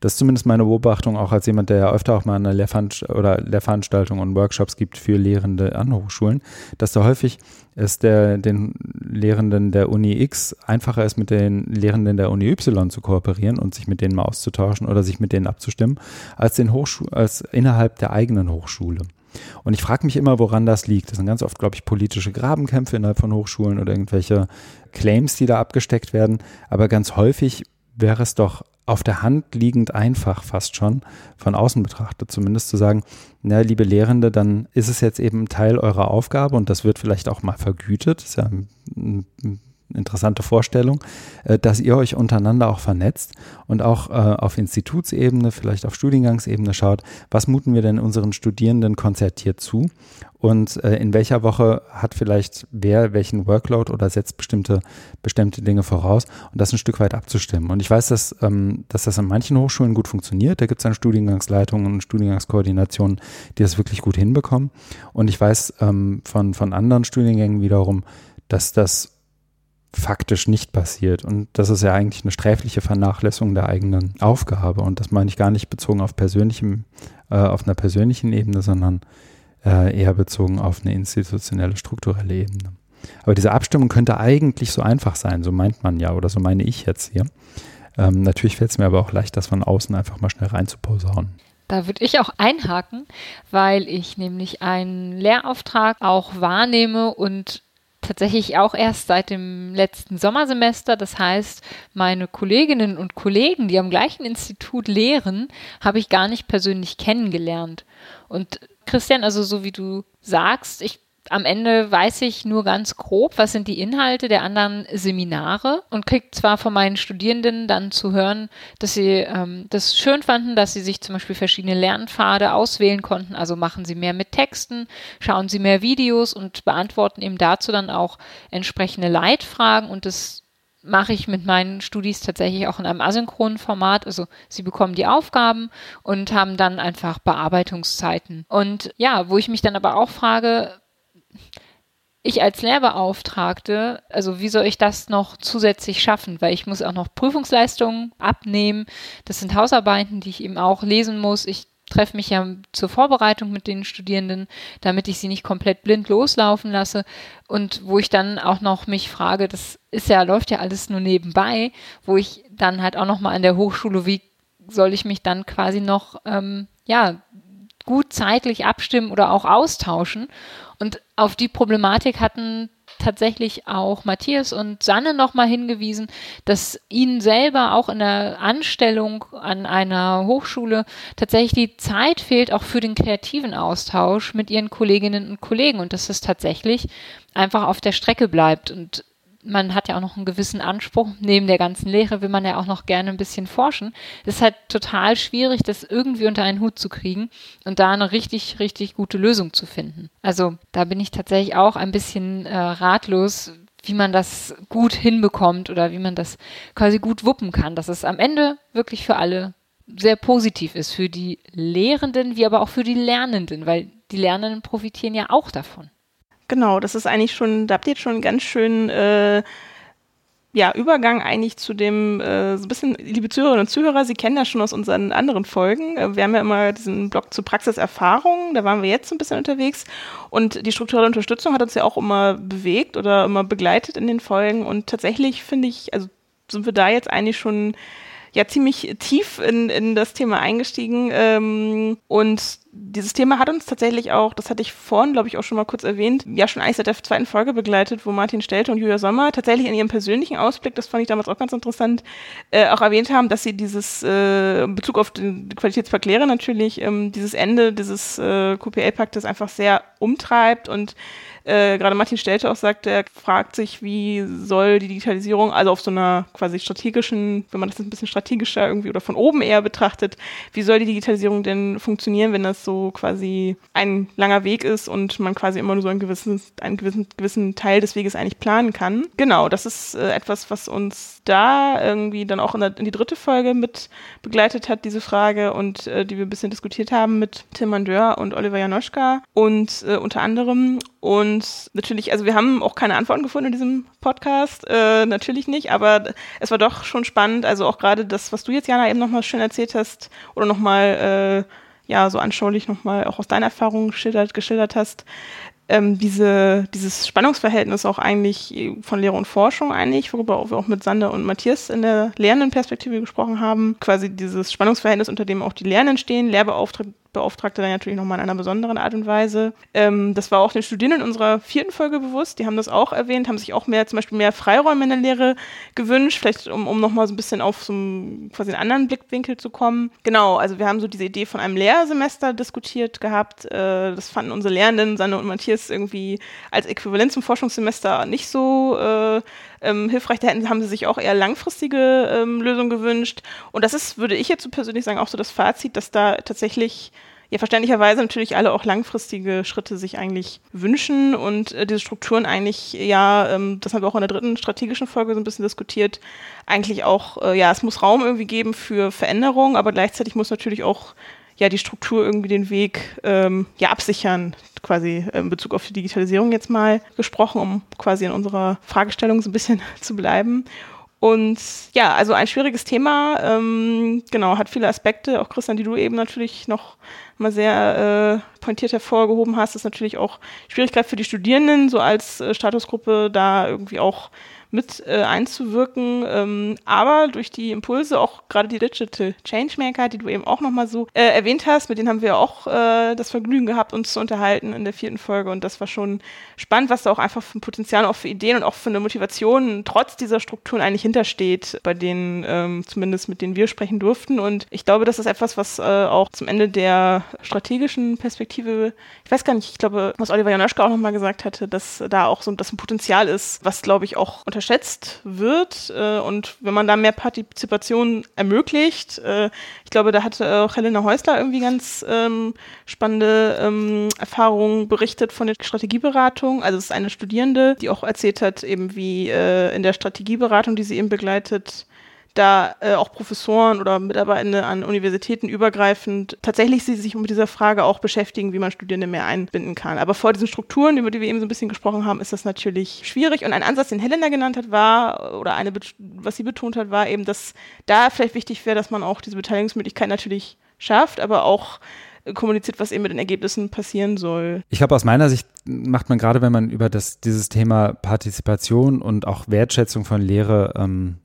Das ist zumindest meine Beobachtung, auch als jemand, der ja öfter auch mal eine Lehrveranst oder Lehrveranstaltungen und Workshops gibt für Lehrende an Hochschulen, dass da häufig es der, den Lehrenden der Uni X einfacher ist, mit den Lehrenden der Uni Y zu kooperieren und sich mit denen mal auszutauschen oder sich mit denen abzustimmen, als, den Hochschu als innerhalb der eigenen Hochschule. Und ich frage mich immer, woran das liegt. Das sind ganz oft, glaube ich, politische Grabenkämpfe innerhalb von Hochschulen oder irgendwelche Claims, die da abgesteckt werden. Aber ganz häufig wäre es doch auf der Hand liegend einfach fast schon, von außen betrachtet zumindest zu sagen, na, liebe Lehrende, dann ist es jetzt eben Teil eurer Aufgabe und das wird vielleicht auch mal vergütet. Das ist ja ein, interessante Vorstellung, äh, dass ihr euch untereinander auch vernetzt und auch äh, auf Institutsebene, vielleicht auf Studiengangsebene schaut, was muten wir denn unseren Studierenden konzertiert zu und äh, in welcher Woche hat vielleicht wer welchen Workload oder setzt bestimmte, bestimmte Dinge voraus und das ein Stück weit abzustimmen. Und ich weiß, dass, ähm, dass das an manchen Hochschulen gut funktioniert. Da gibt es dann Studiengangsleitungen und Studiengangskoordinationen, die das wirklich gut hinbekommen. Und ich weiß ähm, von, von anderen Studiengängen wiederum, dass das faktisch nicht passiert. Und das ist ja eigentlich eine sträfliche Vernachlässigung der eigenen Aufgabe. Und das meine ich gar nicht bezogen auf persönlichem, äh, auf einer persönlichen Ebene, sondern äh, eher bezogen auf eine institutionelle, strukturelle Ebene. Aber diese Abstimmung könnte eigentlich so einfach sein, so meint man ja, oder so meine ich jetzt hier. Ähm, natürlich fällt es mir aber auch leicht, das von außen einfach mal schnell reinzuposaunen. Da würde ich auch einhaken, weil ich nämlich einen Lehrauftrag auch wahrnehme und tatsächlich auch erst seit dem letzten Sommersemester. Das heißt, meine Kolleginnen und Kollegen, die am gleichen Institut lehren, habe ich gar nicht persönlich kennengelernt. Und Christian, also so wie du sagst, ich am Ende weiß ich nur ganz grob, was sind die Inhalte der anderen Seminare und kriege zwar von meinen Studierenden dann zu hören, dass sie ähm, das schön fanden, dass sie sich zum Beispiel verschiedene Lernpfade auswählen konnten. Also machen sie mehr mit Texten, schauen sie mehr Videos und beantworten eben dazu dann auch entsprechende Leitfragen und das mache ich mit meinen Studis tatsächlich auch in einem asynchronen Format. Also sie bekommen die Aufgaben und haben dann einfach Bearbeitungszeiten. Und ja, wo ich mich dann aber auch frage, ich als Lehrbeauftragte, also wie soll ich das noch zusätzlich schaffen? Weil ich muss auch noch Prüfungsleistungen abnehmen. Das sind Hausarbeiten, die ich eben auch lesen muss. Ich treffe mich ja zur Vorbereitung mit den Studierenden, damit ich sie nicht komplett blind loslaufen lasse. Und wo ich dann auch noch mich frage, das ist ja, läuft ja alles nur nebenbei, wo ich dann halt auch noch mal an der Hochschule, wie soll ich mich dann quasi noch, ähm, ja, gut zeitlich abstimmen oder auch austauschen. Und auf die Problematik hatten tatsächlich auch Matthias und Sanne nochmal hingewiesen, dass ihnen selber auch in der Anstellung an einer Hochschule tatsächlich die Zeit fehlt, auch für den kreativen Austausch mit ihren Kolleginnen und Kollegen und dass es tatsächlich einfach auf der Strecke bleibt. Und man hat ja auch noch einen gewissen Anspruch. Neben der ganzen Lehre will man ja auch noch gerne ein bisschen forschen. Es ist halt total schwierig, das irgendwie unter einen Hut zu kriegen und da eine richtig, richtig gute Lösung zu finden. Also da bin ich tatsächlich auch ein bisschen äh, ratlos, wie man das gut hinbekommt oder wie man das quasi gut wuppen kann, dass es am Ende wirklich für alle sehr positiv ist, für die Lehrenden wie aber auch für die Lernenden, weil die Lernenden profitieren ja auch davon. Genau, das ist eigentlich schon, da habt ihr jetzt schon einen ganz schön äh, ja, Übergang eigentlich zu dem, äh, so ein bisschen, liebe Zuhörerinnen und Zuhörer, Sie kennen das schon aus unseren anderen Folgen. Äh, wir haben ja immer diesen Blog zu Praxiserfahrung, da waren wir jetzt so ein bisschen unterwegs. Und die strukturelle Unterstützung hat uns ja auch immer bewegt oder immer begleitet in den Folgen. Und tatsächlich finde ich, also sind wir da jetzt eigentlich schon ja ziemlich tief in, in das Thema eingestiegen. Ähm, und dieses Thema hat uns tatsächlich auch, das hatte ich vorhin, glaube ich, auch schon mal kurz erwähnt, ja schon eigentlich seit der zweiten Folge begleitet, wo Martin Stelte und Julia Sommer tatsächlich in ihrem persönlichen Ausblick, das fand ich damals auch ganz interessant, äh, auch erwähnt haben, dass sie dieses, äh, in Bezug auf die Qualitätsverkläre natürlich, ähm, dieses Ende dieses äh, QPL-Paktes einfach sehr umtreibt und äh, gerade Martin Stelte auch sagt, er fragt sich, wie soll die Digitalisierung, also auf so einer quasi strategischen, wenn man das ein bisschen strategischer irgendwie oder von oben eher betrachtet, wie soll die Digitalisierung denn funktionieren, wenn das so quasi ein langer Weg ist und man quasi immer nur so einen gewissen, einen gewissen, gewissen Teil des Weges eigentlich planen kann. Genau, das ist äh, etwas, was uns da irgendwie dann auch in, der, in, die dritte Folge mit begleitet hat, diese Frage und äh, die wir ein bisschen diskutiert haben mit Tim Mandeur und Oliver Janoschka und äh, unter anderem. Und natürlich, also wir haben auch keine Antworten gefunden in diesem Podcast, äh, natürlich nicht, aber es war doch schon spannend, also auch gerade das, was du jetzt, Jana, eben nochmal schön erzählt hast oder nochmal, äh, ja, so anschaulich nochmal auch aus deiner Erfahrung geschildert, geschildert hast, ähm, diese, dieses Spannungsverhältnis auch eigentlich von Lehre und Forschung eigentlich, worüber wir auch mit Sander und Matthias in der lehrenden Perspektive gesprochen haben, quasi dieses Spannungsverhältnis, unter dem auch die Lehrenden stehen, Lehrbeauftragte Beauftragte dann natürlich nochmal in einer besonderen Art und Weise. Ähm, das war auch den Studierenden unserer vierten Folge bewusst. Die haben das auch erwähnt, haben sich auch mehr, zum Beispiel mehr Freiräume in der Lehre gewünscht, vielleicht um, um nochmal so ein bisschen auf so einen, quasi einen anderen Blickwinkel zu kommen. Genau, also wir haben so diese Idee von einem Lehrsemester diskutiert gehabt. Äh, das fanden unsere Lehrenden, Sanne und Matthias, irgendwie als Äquivalent zum Forschungssemester nicht so äh, ähm, hilfreich. Da hätten, haben sie sich auch eher langfristige ähm, Lösungen gewünscht. Und das ist, würde ich jetzt so persönlich sagen, auch so das Fazit, dass da tatsächlich ja verständlicherweise natürlich alle auch langfristige Schritte sich eigentlich wünschen und äh, diese Strukturen eigentlich, ja, ähm, das haben wir auch in der dritten strategischen Folge so ein bisschen diskutiert, eigentlich auch, äh, ja, es muss Raum irgendwie geben für Veränderung, aber gleichzeitig muss natürlich auch ja die Struktur irgendwie den Weg ähm, ja absichern, quasi in Bezug auf die Digitalisierung jetzt mal gesprochen, um quasi in unserer Fragestellung so ein bisschen zu bleiben. Und ja, also ein schwieriges Thema, ähm, genau, hat viele Aspekte, auch Christian, die du eben natürlich noch mal sehr äh, pointiert hervorgehoben hast, ist natürlich auch Schwierigkeit für die Studierenden, so als äh, Statusgruppe da irgendwie auch mit äh, einzuwirken. Ähm, aber durch die Impulse, auch gerade die Digital Changemaker, die du eben auch nochmal so äh, erwähnt hast, mit denen haben wir auch äh, das Vergnügen gehabt, uns zu unterhalten in der vierten Folge. Und das war schon spannend, was da auch einfach für ein Potenzial auch für Ideen und auch für eine Motivation trotz dieser Strukturen eigentlich hintersteht, bei denen ähm, zumindest mit denen wir sprechen durften. Und ich glaube, das ist etwas, was äh, auch zum Ende der strategischen Perspektive, ich weiß gar nicht, ich glaube, was Oliver Janoschka auch nochmal gesagt hatte, dass da auch so das ein Potenzial ist, was glaube ich auch unter unterschätzt wird. Äh, und wenn man da mehr Partizipation ermöglicht, äh, ich glaube, da hat auch Helena Häusler irgendwie ganz ähm, spannende ähm, Erfahrungen berichtet von der Strategieberatung. Also es ist eine Studierende, die auch erzählt hat, eben wie äh, in der Strategieberatung, die sie eben begleitet, da äh, auch Professoren oder Mitarbeitende an Universitäten übergreifend tatsächlich sie sich mit dieser Frage auch beschäftigen, wie man Studierende mehr einbinden kann. Aber vor diesen Strukturen, über die wir eben so ein bisschen gesprochen haben, ist das natürlich schwierig. Und ein Ansatz, den Helena genannt hat, war, oder eine, was sie betont hat, war eben, dass da vielleicht wichtig wäre, dass man auch diese Beteiligungsmöglichkeit natürlich schafft, aber auch kommuniziert, was eben mit den Ergebnissen passieren soll. Ich glaube, aus meiner Sicht macht man gerade, wenn man über das, dieses Thema Partizipation und auch Wertschätzung von Lehre ähm,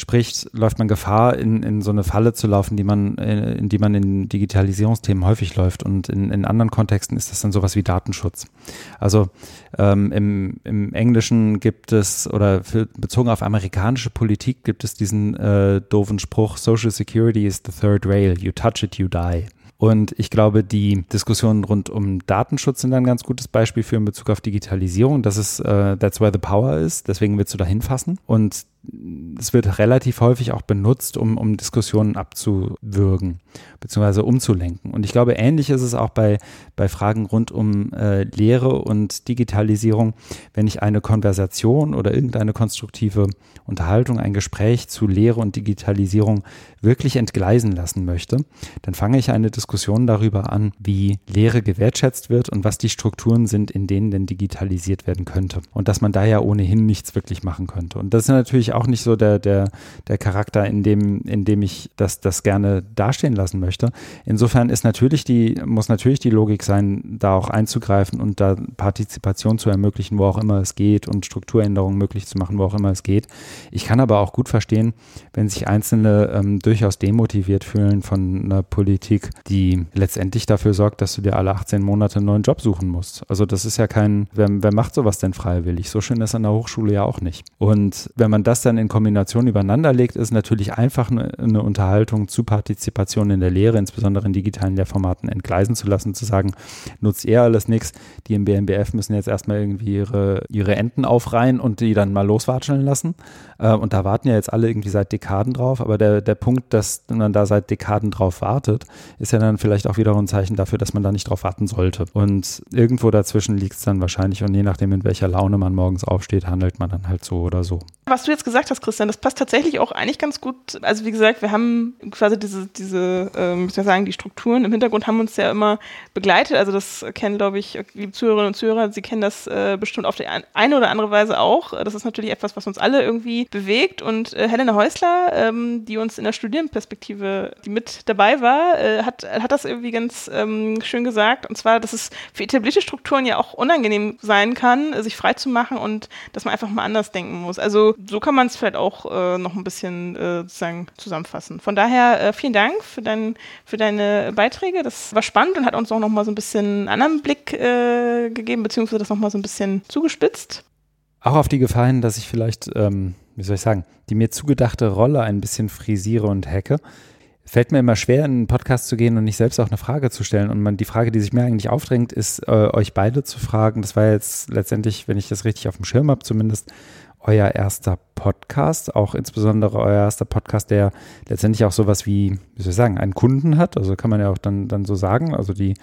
spricht, läuft man Gefahr, in, in so eine Falle zu laufen, die man, äh, in die man in Digitalisierungsthemen häufig läuft. Und in, in anderen Kontexten ist das dann sowas wie Datenschutz. Also ähm, im, im Englischen gibt es, oder für, bezogen auf amerikanische Politik gibt es diesen äh, doofen Spruch, Social Security is the third rail, you touch it, you die. Und ich glaube, die Diskussionen rund um Datenschutz sind ein ganz gutes Beispiel für in Bezug auf Digitalisierung. Das ist, uh, that's where the power is. Deswegen willst du da hinfassen. Und es wird relativ häufig auch benutzt, um, um Diskussionen abzuwürgen bzw. umzulenken. Und ich glaube, ähnlich ist es auch bei, bei Fragen rund um äh, Lehre und Digitalisierung. Wenn ich eine Konversation oder irgendeine konstruktive Unterhaltung, ein Gespräch zu Lehre und Digitalisierung wirklich entgleisen lassen möchte, dann fange ich eine Diskussion darüber an, wie Lehre gewertschätzt wird und was die Strukturen sind, in denen denn digitalisiert werden könnte. Und dass man da ja ohnehin nichts wirklich machen könnte. Und das ist natürlich auch nicht so der, der, der Charakter, in dem, in dem ich das, das gerne dastehen lassen möchte. Insofern ist natürlich die, muss natürlich die Logik sein, da auch einzugreifen und da Partizipation zu ermöglichen, wo auch immer es geht und Strukturänderungen möglich zu machen, wo auch immer es geht. Ich kann aber auch gut verstehen, wenn sich Einzelne ähm, durchaus demotiviert fühlen von einer Politik, die letztendlich dafür sorgt, dass du dir alle 18 Monate einen neuen Job suchen musst. Also das ist ja kein, wer, wer macht sowas denn freiwillig? So schön ist an der Hochschule ja auch nicht. Und wenn man das dann in Kombination übereinander legt, ist natürlich einfach eine, eine Unterhaltung zu Partizipation in der Lehre, insbesondere in digitalen Lehrformaten, entgleisen zu lassen, zu sagen, nutzt ihr alles nichts, die im BMBF müssen jetzt erstmal irgendwie ihre, ihre Enten aufreihen und die dann mal loswatscheln lassen. Äh, und da warten ja jetzt alle irgendwie seit Dekaden drauf, aber der, der Punkt, dass man da seit Dekaden drauf wartet, ist ja dann vielleicht auch wiederum ein Zeichen dafür, dass man da nicht drauf warten sollte. Und irgendwo dazwischen liegt es dann wahrscheinlich und je nachdem, in welcher Laune man morgens aufsteht, handelt man dann halt so oder so. Was du jetzt gesagt hast, Christian, das passt tatsächlich auch eigentlich ganz gut. Also wie gesagt, wir haben quasi diese, diese, ähm, ich sagen, die Strukturen im Hintergrund haben uns ja immer begleitet. Also das kennen, glaube ich, die Zuhörerinnen und Zuhörer, sie kennen das äh, bestimmt auf die eine oder andere Weise auch. Das ist natürlich etwas, was uns alle irgendwie bewegt. Und äh, Helena Häusler, ähm, die uns in der Studierendenperspektive, die mit dabei war, äh, hat, hat das irgendwie ganz ähm, schön gesagt. Und zwar, dass es für etablierte Strukturen ja auch unangenehm sein kann, sich frei zu machen und dass man einfach mal anders denken muss. Also so kann man es vielleicht auch äh, noch ein bisschen äh, sozusagen zusammenfassen. Von daher äh, vielen Dank für, dein, für deine Beiträge. Das war spannend und hat uns auch noch mal so ein bisschen einen anderen Blick äh, gegeben, beziehungsweise das noch mal so ein bisschen zugespitzt. Auch auf die Gefallen, dass ich vielleicht, ähm, wie soll ich sagen, die mir zugedachte Rolle ein bisschen frisiere und hacke fällt mir immer schwer, in einen Podcast zu gehen und nicht selbst auch eine Frage zu stellen. Und man, die Frage, die sich mir eigentlich aufdrängt, ist, äh, euch beide zu fragen. Das war jetzt letztendlich, wenn ich das richtig auf dem Schirm habe, zumindest euer erster Podcast, auch insbesondere euer erster Podcast, der letztendlich auch sowas wie, wie soll ich sagen, einen Kunden hat. Also kann man ja auch dann, dann so sagen. Also die,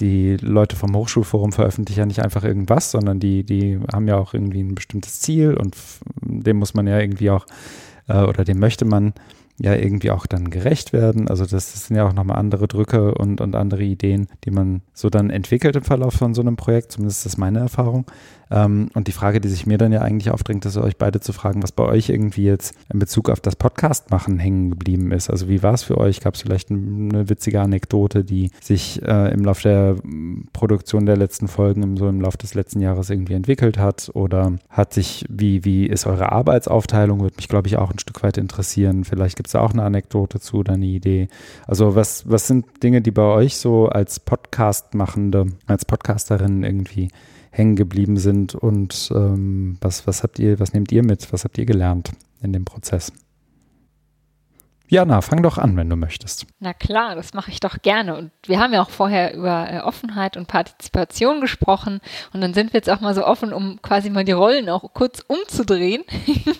die Leute vom Hochschulforum veröffentlichen ja nicht einfach irgendwas, sondern die, die haben ja auch irgendwie ein bestimmtes Ziel und dem muss man ja irgendwie auch, äh, oder dem möchte man ja irgendwie auch dann gerecht werden. Also das, das sind ja auch nochmal andere Drücke und, und andere Ideen, die man so dann entwickelt im Verlauf von so einem Projekt. Zumindest ist das meine Erfahrung. Ähm, und die Frage, die sich mir dann ja eigentlich aufdrängt, ist euch beide zu fragen, was bei euch irgendwie jetzt in Bezug auf das Podcast machen hängen geblieben ist. Also wie war es für euch? Gab es vielleicht eine witzige Anekdote, die sich äh, im Laufe der Produktion der letzten Folgen, im, so im Laufe des letzten Jahres irgendwie entwickelt hat? Oder hat sich, wie, wie ist eure Arbeitsaufteilung? Würde mich, glaube ich, auch ein Stück weit interessieren. Vielleicht gibt es da auch eine Anekdote zu oder eine Idee. Also was, was sind Dinge, die bei euch so als Podcast-Machende, als Podcasterin irgendwie hängen geblieben sind und ähm, was, was habt ihr, was nehmt ihr mit, was habt ihr gelernt in dem Prozess? Jana, fang doch an, wenn du möchtest. Na klar, das mache ich doch gerne. Und wir haben ja auch vorher über äh, Offenheit und Partizipation gesprochen. Und dann sind wir jetzt auch mal so offen, um quasi mal die Rollen auch kurz umzudrehen.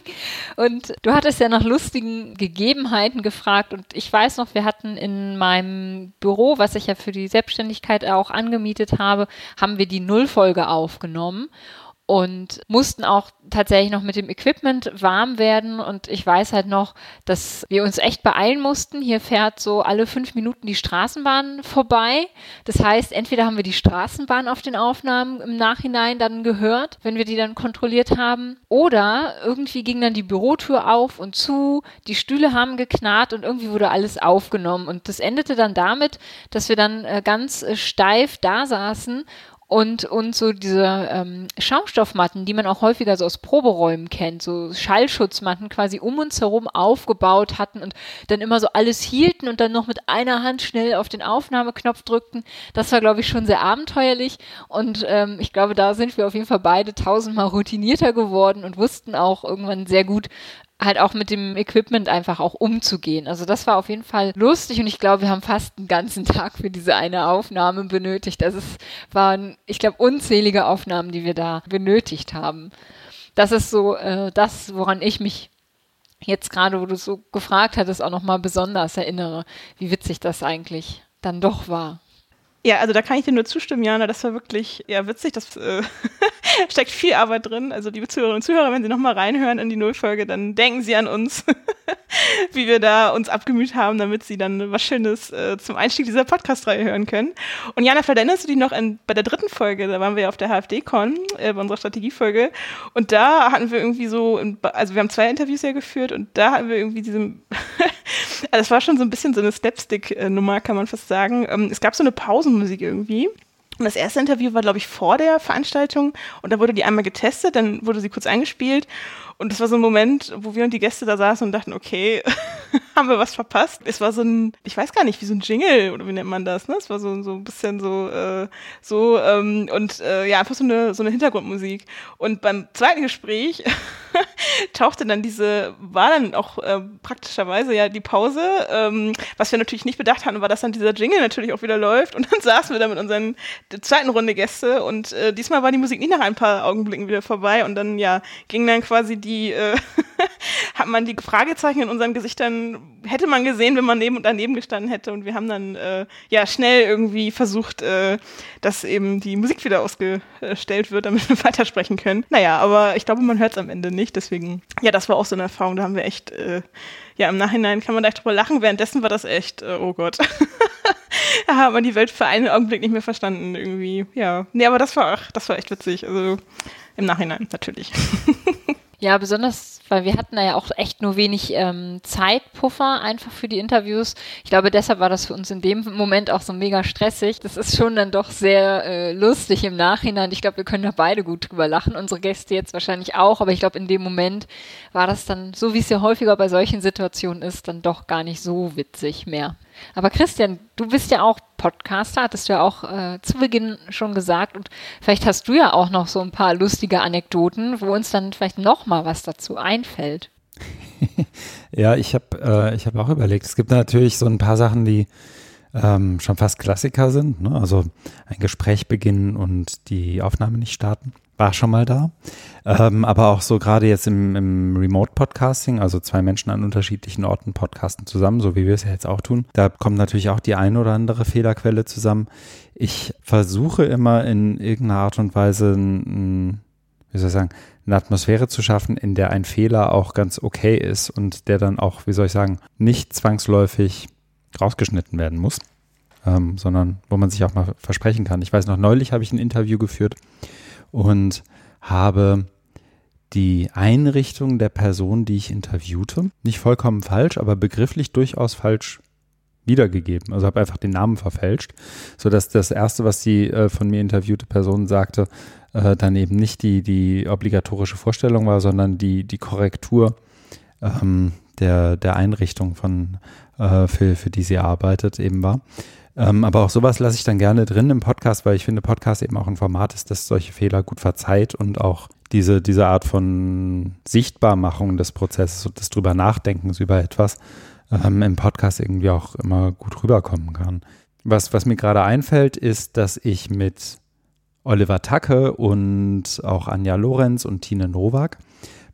und du hattest ja nach lustigen Gegebenheiten gefragt. Und ich weiß noch, wir hatten in meinem Büro, was ich ja für die Selbstständigkeit auch angemietet habe, haben wir die Nullfolge aufgenommen und mussten auch tatsächlich noch mit dem Equipment warm werden. Und ich weiß halt noch, dass wir uns echt beeilen mussten. Hier fährt so alle fünf Minuten die Straßenbahn vorbei. Das heißt, entweder haben wir die Straßenbahn auf den Aufnahmen im Nachhinein dann gehört, wenn wir die dann kontrolliert haben, oder irgendwie ging dann die Bürotür auf und zu, die Stühle haben geknarrt und irgendwie wurde alles aufgenommen. Und das endete dann damit, dass wir dann äh, ganz äh, steif da saßen und, und so diese ähm, Schaumstoffmatten, die man auch häufiger so aus Proberäumen kennt, so Schallschutzmatten quasi um uns herum aufgebaut hatten und dann immer so alles hielten und dann noch mit einer Hand schnell auf den Aufnahmeknopf drückten. Das war, glaube ich, schon sehr abenteuerlich und ähm, ich glaube, da sind wir auf jeden Fall beide tausendmal routinierter geworden und wussten auch irgendwann sehr gut, halt auch mit dem Equipment einfach auch umzugehen. Also das war auf jeden Fall lustig und ich glaube, wir haben fast einen ganzen Tag für diese eine Aufnahme benötigt. Das ist, waren, ich glaube, unzählige Aufnahmen, die wir da benötigt haben. Das ist so äh, das, woran ich mich jetzt gerade, wo du so gefragt hattest, auch nochmal besonders erinnere, wie witzig das eigentlich dann doch war. Ja, also da kann ich dir nur zustimmen, Jana. Das war wirklich ja witzig. Das äh, steckt viel Arbeit drin. Also liebe Zuhörerinnen und Zuhörer, wenn Sie nochmal reinhören in die Nullfolge, dann denken Sie an uns, wie wir da uns abgemüht haben, damit Sie dann was Schönes äh, zum Einstieg dieser Podcast-Reihe hören können. Und Jana, vielleicht erinnerst du dich noch in, bei der dritten Folge, da waren wir ja auf der HFD-Con, äh, bei unserer Strategiefolge. Und da hatten wir irgendwie so, also wir haben zwei Interviews ja geführt und da hatten wir irgendwie diese, also das war schon so ein bisschen so eine Slapstick-Nummer, kann man fast sagen. Ähm, es gab so eine Pausenmusik irgendwie. Und das erste Interview war, glaube ich, vor der Veranstaltung und da wurde die einmal getestet, dann wurde sie kurz eingespielt und das war so ein Moment, wo wir und die Gäste da saßen und dachten, okay, haben wir was verpasst? Es war so ein, ich weiß gar nicht, wie so ein Jingle oder wie nennt man das, ne? Es war so, so ein bisschen so, äh, so, ähm, und äh, ja, einfach so eine, so eine Hintergrundmusik. Und beim zweiten Gespräch tauchte dann diese, war dann auch äh, praktischerweise ja die Pause. Ähm, was wir natürlich nicht bedacht hatten, war, dass dann dieser Jingle natürlich auch wieder läuft und dann saßen wir da mit unseren zweiten Runde Gäste und äh, diesmal war die Musik nicht nach ein paar Augenblicken wieder vorbei und dann ja ging dann quasi die, äh, hat man die Fragezeichen in unseren Gesichtern, hätte man gesehen, wenn man neben und daneben gestanden hätte und wir haben dann äh, ja schnell irgendwie versucht, äh, dass eben die Musik wieder ausgestellt wird, damit wir weitersprechen können. Naja, aber ich glaube, man hört es am Ende nicht, deswegen, ja, das war auch so eine Erfahrung, da haben wir echt, äh, ja, im Nachhinein kann man da echt drüber lachen, währenddessen war das echt, äh, oh Gott. da hat man die Welt für einen Augenblick nicht mehr verstanden, irgendwie, ja. Nee, aber das war, ach, das war echt witzig, also im Nachhinein natürlich. Ja, besonders, weil wir hatten da ja auch echt nur wenig ähm, Zeitpuffer einfach für die Interviews. Ich glaube, deshalb war das für uns in dem Moment auch so mega stressig. Das ist schon dann doch sehr äh, lustig im Nachhinein. Ich glaube, wir können da beide gut drüber lachen. Unsere Gäste jetzt wahrscheinlich auch, aber ich glaube, in dem Moment war das dann, so wie es ja häufiger bei solchen Situationen ist, dann doch gar nicht so witzig mehr. Aber Christian, du bist ja auch Podcaster, hattest du ja auch äh, zu Beginn schon gesagt. Und vielleicht hast du ja auch noch so ein paar lustige Anekdoten, wo uns dann vielleicht noch mal was dazu einfällt. ja, ich habe äh, hab auch überlegt, es gibt natürlich so ein paar Sachen, die ähm, schon fast Klassiker sind. Ne? Also ein Gespräch beginnen und die Aufnahme nicht starten war schon mal da. Ähm, aber auch so gerade jetzt im, im Remote-Podcasting, also zwei Menschen an unterschiedlichen Orten podcasten zusammen, so wie wir es ja jetzt auch tun. Da kommt natürlich auch die ein oder andere Fehlerquelle zusammen. Ich versuche immer in irgendeiner Art und Weise, ein, wie soll ich sagen, eine Atmosphäre zu schaffen, in der ein Fehler auch ganz okay ist und der dann auch, wie soll ich sagen, nicht zwangsläufig rausgeschnitten werden muss, ähm, sondern wo man sich auch mal versprechen kann. Ich weiß noch, neulich habe ich ein Interview geführt und habe die Einrichtung der Person, die ich interviewte, nicht vollkommen falsch, aber begrifflich durchaus falsch wiedergegeben. Also habe einfach den Namen verfälscht, sodass das erste, was die äh, von mir interviewte Person sagte, äh, dann eben nicht die, die obligatorische Vorstellung war, sondern die, die Korrektur ähm, der, der Einrichtung von, äh, für, für die sie arbeitet eben war. Ähm, aber auch sowas lasse ich dann gerne drin im Podcast, weil ich finde, Podcast eben auch ein Format ist, das solche Fehler gut verzeiht und auch diese, diese Art von Sichtbarmachung des Prozesses und des drüber Nachdenkens über etwas ähm, im Podcast irgendwie auch immer gut rüberkommen kann. Was, was mir gerade einfällt, ist, dass ich mit Oliver Tacke und auch Anja Lorenz und Tine Nowak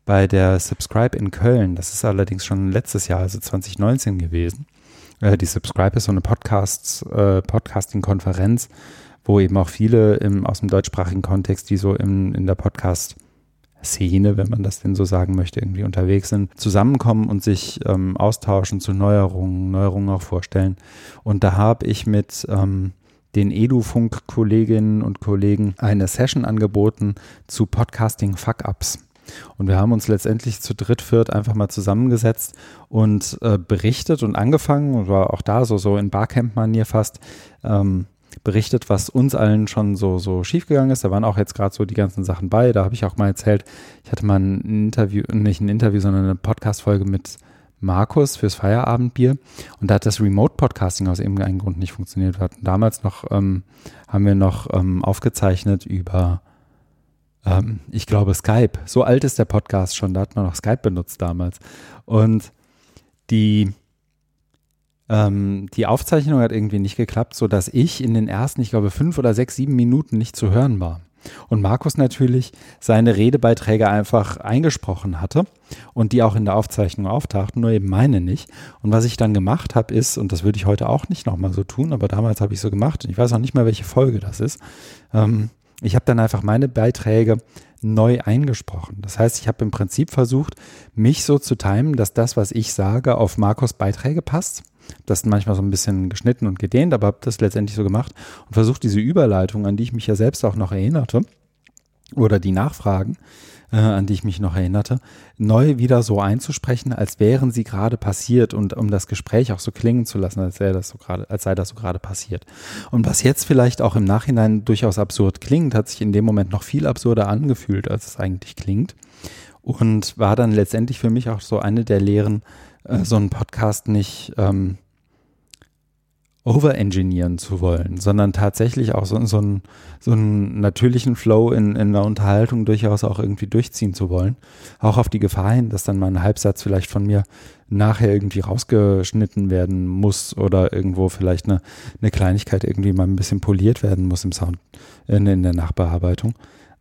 bei der Subscribe in Köln, das ist allerdings schon letztes Jahr, also 2019 gewesen, äh, die Subscribe ist so eine Podcasts, äh, Podcasting-Konferenz, wo eben auch viele im, aus dem deutschsprachigen Kontext, die so im, in der Podcast Szene, wenn man das denn so sagen möchte, irgendwie unterwegs sind, zusammenkommen und sich ähm, austauschen zu Neuerungen, Neuerungen auch vorstellen. Und da habe ich mit ähm, den Edufunk-Kolleginnen und Kollegen eine Session angeboten zu Podcasting-Fuck-Ups. Und wir haben uns letztendlich zu dritt, viert einfach mal zusammengesetzt und äh, berichtet und angefangen, und war auch da so, so in Barcamp-Manier fast, ähm, berichtet, was uns allen schon so, so schiefgegangen ist. Da waren auch jetzt gerade so die ganzen Sachen bei. Da habe ich auch mal erzählt, ich hatte mal ein Interview, nicht ein Interview, sondern eine Podcast-Folge mit Markus fürs Feierabendbier. Und da hat das Remote-Podcasting aus irgendeinem Grund nicht funktioniert. Wir hatten damals noch, ähm, haben wir noch ähm, aufgezeichnet über ähm, ich glaube, Skype. So alt ist der Podcast schon, da hat man noch Skype benutzt damals. Und die, ähm, die Aufzeichnung hat irgendwie nicht geklappt, sodass ich in den ersten, ich glaube, fünf oder sechs, sieben Minuten nicht zu hören war. Und Markus natürlich seine Redebeiträge einfach eingesprochen hatte und die auch in der Aufzeichnung auftauchten, nur eben meine nicht. Und was ich dann gemacht habe, ist, und das würde ich heute auch nicht nochmal so tun, aber damals habe ich so gemacht, und ich weiß auch nicht mehr, welche Folge das ist, ähm, ich habe dann einfach meine Beiträge neu eingesprochen. Das heißt, ich habe im Prinzip versucht, mich so zu timen, dass das, was ich sage, auf Markus Beiträge passt. Das ist manchmal so ein bisschen geschnitten und gedehnt, aber habe das letztendlich so gemacht und versucht, diese Überleitung, an die ich mich ja selbst auch noch erinnerte, oder die Nachfragen, äh, an die ich mich noch erinnerte, neu wieder so einzusprechen, als wären sie gerade passiert und um das Gespräch auch so klingen zu lassen, als, das so grade, als sei das so gerade passiert. Und was jetzt vielleicht auch im Nachhinein durchaus absurd klingt, hat sich in dem Moment noch viel absurder angefühlt, als es eigentlich klingt. Und war dann letztendlich für mich auch so eine der Lehren, äh, so einen Podcast nicht ähm, overengineeren zu wollen, sondern tatsächlich auch so, so, einen, so einen natürlichen Flow in, in der Unterhaltung durchaus auch irgendwie durchziehen zu wollen. Auch auf die Gefahr hin, dass dann mal ein Halbsatz vielleicht von mir nachher irgendwie rausgeschnitten werden muss oder irgendwo vielleicht eine, eine Kleinigkeit irgendwie mal ein bisschen poliert werden muss im Sound, in, in der Nachbearbeitung.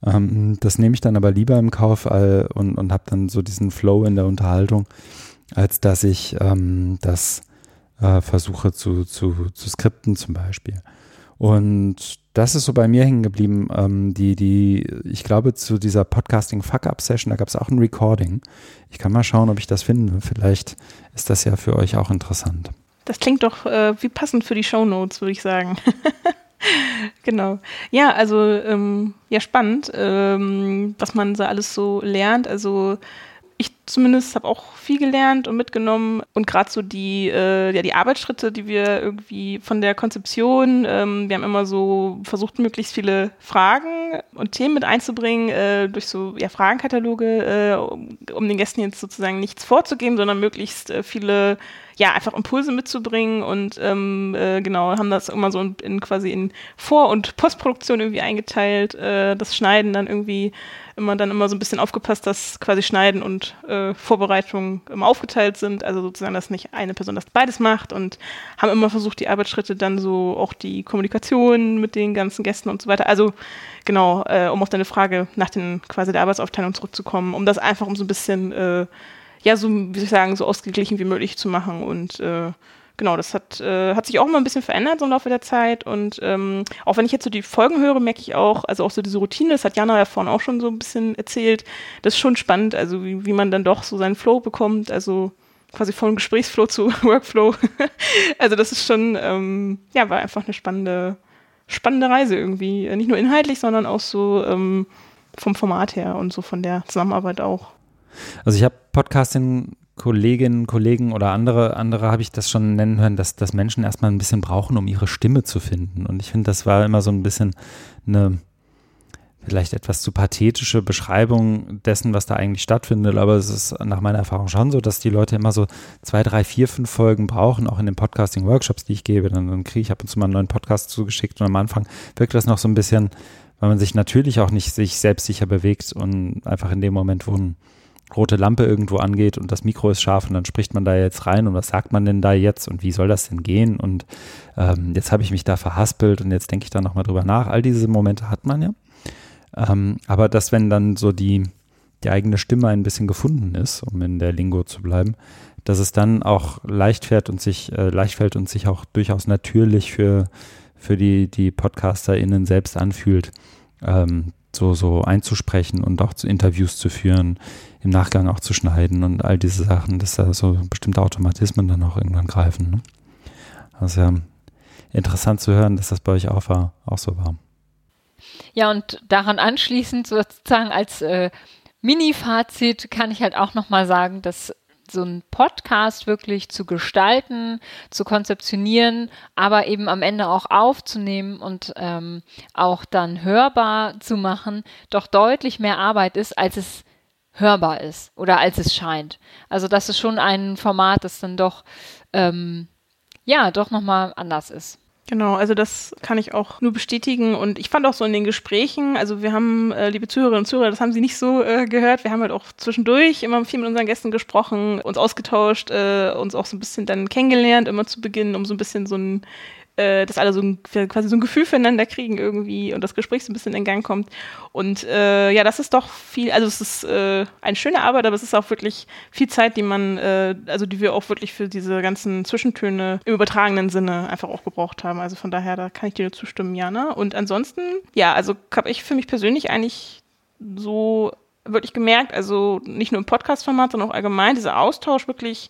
Ähm, das nehme ich dann aber lieber im Kauf äh, und, und habe dann so diesen Flow in der Unterhaltung, als dass ich ähm, das äh, versuche zu, zu, zu skripten zum Beispiel. Und das ist so bei mir hängen geblieben. Ähm, die, die, ich glaube, zu dieser Podcasting Fuck-Up-Session, da gab es auch ein Recording. Ich kann mal schauen, ob ich das finde. Vielleicht ist das ja für euch auch interessant. Das klingt doch äh, wie passend für die Show Notes, würde ich sagen. genau. Ja, also ähm, ja, spannend, ähm, was man da alles so lernt. Also ich zumindest habe auch viel gelernt und mitgenommen. Und gerade so die, äh, ja, die Arbeitsschritte, die wir irgendwie von der Konzeption, ähm, wir haben immer so versucht, möglichst viele Fragen und Themen mit einzubringen, äh, durch so ja, Fragenkataloge, äh, um, den Gästen jetzt sozusagen nichts vorzugeben, sondern möglichst äh, viele ja, einfach Impulse mitzubringen. Und ähm, äh, genau, haben das immer so in, in quasi in Vor- und Postproduktion irgendwie eingeteilt, äh, das Schneiden dann irgendwie immer dann immer so ein bisschen aufgepasst, dass quasi Schneiden und äh, Vorbereitung immer aufgeteilt sind, also sozusagen, dass nicht eine Person das beides macht und haben immer versucht, die Arbeitsschritte dann so auch die Kommunikation mit den ganzen Gästen und so weiter. Also genau, äh, um auf deine Frage nach den quasi der Arbeitsaufteilung zurückzukommen, um das einfach um so ein bisschen äh, ja, so, wie soll ich sagen, so ausgeglichen wie möglich zu machen. Und äh, genau, das hat, äh, hat sich auch mal ein bisschen verändert so im Laufe der Zeit. Und ähm, auch wenn ich jetzt so die Folgen höre, merke ich auch, also auch so diese Routine, das hat Jana ja vorhin auch schon so ein bisschen erzählt, das ist schon spannend, also wie, wie man dann doch so seinen Flow bekommt, also quasi von Gesprächsflow zu Workflow. also das ist schon, ähm, ja, war einfach eine spannende, spannende Reise irgendwie. Nicht nur inhaltlich, sondern auch so ähm, vom Format her und so von der Zusammenarbeit auch. Also ich habe Podcasting Kolleginnen, Kollegen oder andere, andere habe ich das schon nennen hören, dass, dass Menschen erstmal ein bisschen brauchen, um ihre Stimme zu finden. Und ich finde, das war immer so ein bisschen eine vielleicht etwas zu pathetische Beschreibung dessen, was da eigentlich stattfindet. Aber es ist nach meiner Erfahrung schon so, dass die Leute immer so zwei, drei, vier, fünf Folgen brauchen, auch in den Podcasting-Workshops, die ich gebe. Dann, dann kriege ich ab und zu mal einen neuen Podcast zugeschickt und am Anfang wirkt das noch so ein bisschen, weil man sich natürlich auch nicht sich selbstsicher bewegt und einfach in dem Moment, wo ein rote Lampe irgendwo angeht und das Mikro ist scharf und dann spricht man da jetzt rein und was sagt man denn da jetzt und wie soll das denn gehen und ähm, jetzt habe ich mich da verhaspelt und jetzt denke ich da nochmal drüber nach. All diese Momente hat man ja. Ähm, aber dass wenn dann so die, die eigene Stimme ein bisschen gefunden ist, um in der Lingo zu bleiben, dass es dann auch leicht fährt und sich äh, leicht fällt und sich auch durchaus natürlich für, für die, die PodcasterInnen selbst anfühlt, ähm, so, so einzusprechen und auch zu Interviews zu führen, im Nachgang auch zu schneiden und all diese Sachen, dass da so bestimmte Automatismen dann auch irgendwann greifen. Ne? Also ja, interessant zu hören, dass das bei euch auch war, auch so war. Ja, und daran anschließend sozusagen als äh, Mini-Fazit kann ich halt auch nochmal sagen, dass so ein Podcast wirklich zu gestalten, zu konzeptionieren, aber eben am Ende auch aufzunehmen und ähm, auch dann hörbar zu machen, doch deutlich mehr Arbeit ist, als es hörbar ist oder als es scheint. Also das ist schon ein Format, das dann doch ähm, ja doch nochmal anders ist. Genau, also das kann ich auch nur bestätigen. Und ich fand auch so in den Gesprächen, also wir haben, äh, liebe Zuhörerinnen und Zuhörer, das haben Sie nicht so äh, gehört. Wir haben halt auch zwischendurch immer viel mit unseren Gästen gesprochen, uns ausgetauscht, äh, uns auch so ein bisschen dann kennengelernt, immer zu Beginn, um so ein bisschen so ein äh, dass alle so ein, quasi so ein Gefühl füreinander kriegen irgendwie und das Gespräch so ein bisschen in Gang kommt. Und äh, ja, das ist doch viel, also es ist äh, eine schöne Arbeit, aber es ist auch wirklich viel Zeit, die man, äh, also die wir auch wirklich für diese ganzen Zwischentöne im übertragenen Sinne einfach auch gebraucht haben. Also von daher, da kann ich dir nur zustimmen, Jana. Und ansonsten, ja, also habe ich für mich persönlich eigentlich so wirklich gemerkt, also nicht nur im Podcast-Format, sondern auch allgemein, dieser Austausch wirklich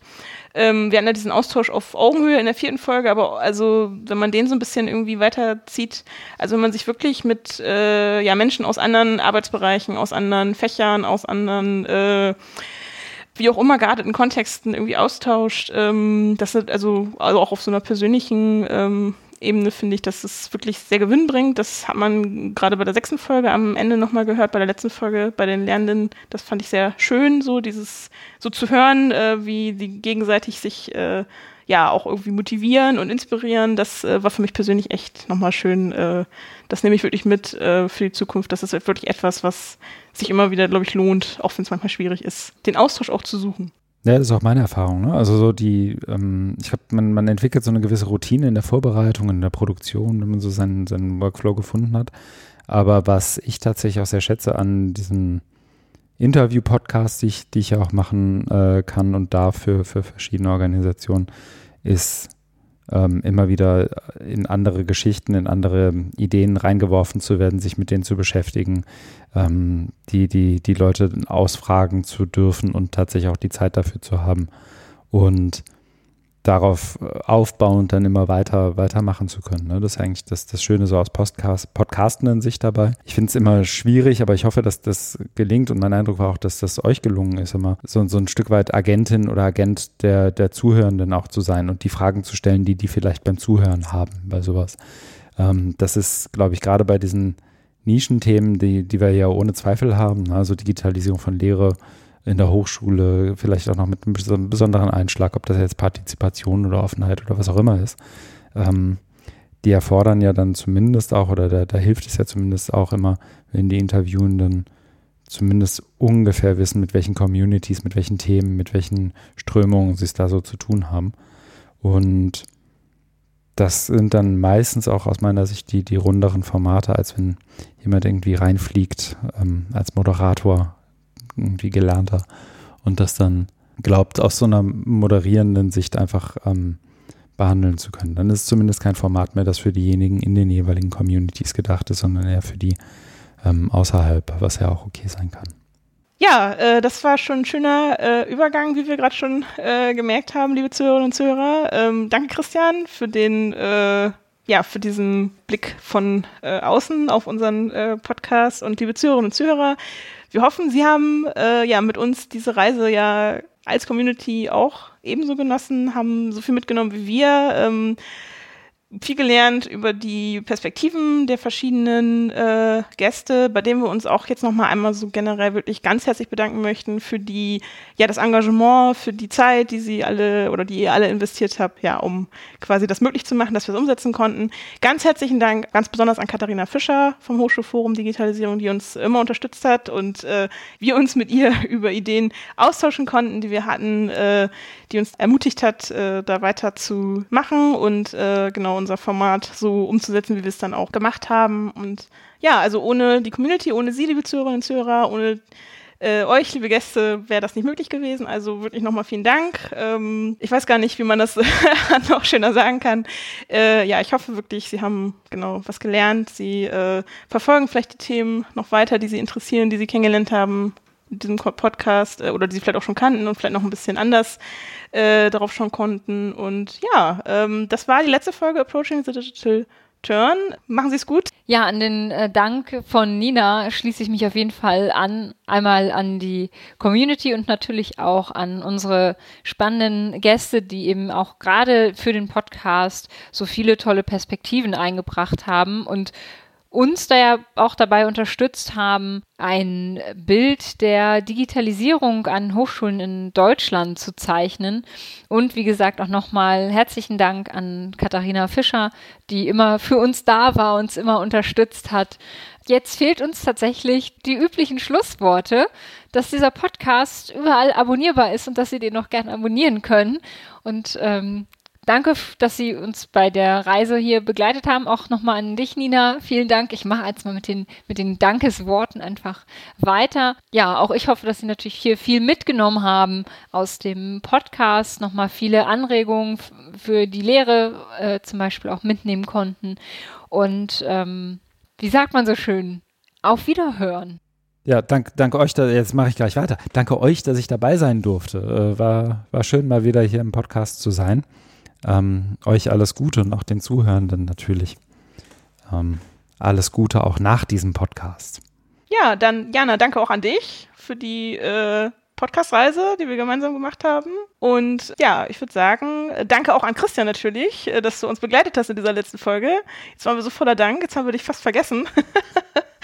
ähm, wir hatten ja diesen Austausch auf Augenhöhe in der vierten Folge, aber also wenn man den so ein bisschen irgendwie weiterzieht, also wenn man sich wirklich mit äh, ja, Menschen aus anderen Arbeitsbereichen, aus anderen Fächern, aus anderen äh, wie auch immer gearteten Kontexten irgendwie austauscht, ähm, das ist also, also auch auf so einer persönlichen ähm, Ebene finde ich, dass es wirklich sehr gewinnbringend. Das hat man gerade bei der sechsten Folge am Ende nochmal gehört, bei der letzten Folge bei den Lernenden. Das fand ich sehr schön, so dieses, so zu hören, äh, wie die gegenseitig sich, äh, ja auch irgendwie motivieren und inspirieren. Das äh, war für mich persönlich echt nochmal schön. Äh, das nehme ich wirklich mit äh, für die Zukunft. Das ist wirklich etwas, was sich immer wieder, glaube ich, lohnt, auch wenn es manchmal schwierig ist, den Austausch auch zu suchen. Ja, das ist auch meine Erfahrung. Ne? Also so die, ähm, ich glaube, man, man entwickelt so eine gewisse Routine in der Vorbereitung, in der Produktion, wenn man so seinen, seinen Workflow gefunden hat. Aber was ich tatsächlich auch sehr schätze an diesen Interview-Podcasts, die ich, die ich auch machen äh, kann und darf für, für verschiedene Organisationen, ist ähm, immer wieder in andere Geschichten, in andere Ideen reingeworfen zu werden, sich mit denen zu beschäftigen, ähm, die, die, die Leute ausfragen zu dürfen und tatsächlich auch die Zeit dafür zu haben. Und darauf äh, aufbauend dann immer weiter weitermachen zu können. Ne? Das ist eigentlich das, das Schöne so aus Podcast, Podcasten in sich dabei. Ich finde es immer schwierig, aber ich hoffe, dass das gelingt und mein Eindruck war auch, dass das euch gelungen ist, immer so, so ein Stück weit Agentin oder Agent der, der Zuhörenden auch zu sein und die Fragen zu stellen, die die vielleicht beim Zuhören haben bei sowas. Ähm, das ist, glaube ich, gerade bei diesen Nischenthemen, die, die wir ja ohne Zweifel haben, ne? also Digitalisierung von Lehre, in der Hochschule, vielleicht auch noch mit einem besonderen Einschlag, ob das jetzt Partizipation oder Offenheit oder was auch immer ist. Ähm, die erfordern ja dann zumindest auch, oder da, da hilft es ja zumindest auch immer, wenn die Interviewenden zumindest ungefähr wissen, mit welchen Communities, mit welchen Themen, mit welchen Strömungen sie es da so zu tun haben. Und das sind dann meistens auch aus meiner Sicht die, die runderen Formate, als wenn jemand irgendwie reinfliegt ähm, als Moderator irgendwie gelernter und das dann glaubt, aus so einer moderierenden Sicht einfach ähm, behandeln zu können. Dann ist es zumindest kein Format mehr, das für diejenigen in den jeweiligen Communities gedacht ist, sondern eher für die ähm, außerhalb, was ja auch okay sein kann. Ja, äh, das war schon ein schöner äh, Übergang, wie wir gerade schon äh, gemerkt haben, liebe Zuhörerinnen und Zuhörer. Ähm, danke, Christian, für den äh, ja, für diesen Blick von äh, außen auf unseren äh, Podcast und liebe Zuhörerinnen und Zuhörer. Wir hoffen, Sie haben äh, ja mit uns diese Reise ja als Community auch ebenso genossen, haben so viel mitgenommen wie wir. Ähm, viel gelernt über die Perspektiven der verschiedenen äh, Gäste, bei denen wir uns auch jetzt nochmal einmal so generell wirklich ganz herzlich bedanken möchten für die, ja, das Engagement, für die Zeit, die sie alle oder die ihr alle investiert habt, ja, um quasi das möglich zu machen, dass wir es umsetzen konnten. Ganz herzlichen Dank, ganz besonders an Katharina Fischer vom Hochschulforum Digitalisierung, die uns immer unterstützt hat und äh, wir uns mit ihr über Ideen austauschen konnten, die wir hatten, äh, die uns ermutigt hat, äh, da weiter zu machen und äh, genau unser Format so umzusetzen, wie wir es dann auch gemacht haben. Und ja, also ohne die Community, ohne Sie, liebe Zuhörerinnen und Zuhörer, ohne äh, euch, liebe Gäste, wäre das nicht möglich gewesen. Also wirklich nochmal vielen Dank. Ähm, ich weiß gar nicht, wie man das noch schöner sagen kann. Äh, ja, ich hoffe wirklich, Sie haben genau was gelernt. Sie äh, verfolgen vielleicht die Themen noch weiter, die Sie interessieren, die Sie kennengelernt haben in diesem Podcast äh, oder die Sie vielleicht auch schon kannten und vielleicht noch ein bisschen anders äh, darauf schauen konnten. Und ja, ähm, das war die letzte Folge Approaching the Digital Turn. Machen Sie es gut. Ja, an den äh, Dank von Nina schließe ich mich auf jeden Fall an. Einmal an die Community und natürlich auch an unsere spannenden Gäste, die eben auch gerade für den Podcast so viele tolle Perspektiven eingebracht haben und uns da ja auch dabei unterstützt haben, ein Bild der Digitalisierung an Hochschulen in Deutschland zu zeichnen. Und wie gesagt, auch nochmal herzlichen Dank an Katharina Fischer, die immer für uns da war, uns immer unterstützt hat. Jetzt fehlt uns tatsächlich die üblichen Schlussworte, dass dieser Podcast überall abonnierbar ist und dass Sie den noch gerne abonnieren können. Und ähm, Danke, dass Sie uns bei der Reise hier begleitet haben. Auch nochmal an dich, Nina. Vielen Dank. Ich mache jetzt mal mit den, mit den Dankesworten einfach weiter. Ja, auch ich hoffe, dass Sie natürlich hier viel mitgenommen haben aus dem Podcast. Nochmal viele Anregungen für die Lehre äh, zum Beispiel auch mitnehmen konnten. Und ähm, wie sagt man so schön? Auf Wiederhören. Ja, dank, danke euch, da, jetzt mache ich gleich weiter. Danke euch, dass ich dabei sein durfte. Äh, war, war schön, mal wieder hier im Podcast zu sein. Ähm, euch alles Gute und auch den Zuhörenden natürlich. Ähm, alles Gute auch nach diesem Podcast. Ja, dann Jana, danke auch an dich für die äh, Podcast-Reise, die wir gemeinsam gemacht haben. Und ja, ich würde sagen, danke auch an Christian natürlich, äh, dass du uns begleitet hast in dieser letzten Folge. Jetzt waren wir so voller Dank, jetzt haben wir dich fast vergessen.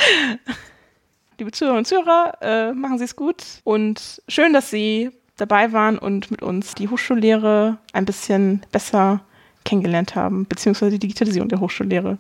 Liebe Zuhörerinnen und Zuhörer, äh, machen Sie es gut und schön, dass Sie dabei waren und mit uns die Hochschullehre ein bisschen besser kennengelernt haben, beziehungsweise die Digitalisierung der Hochschullehre.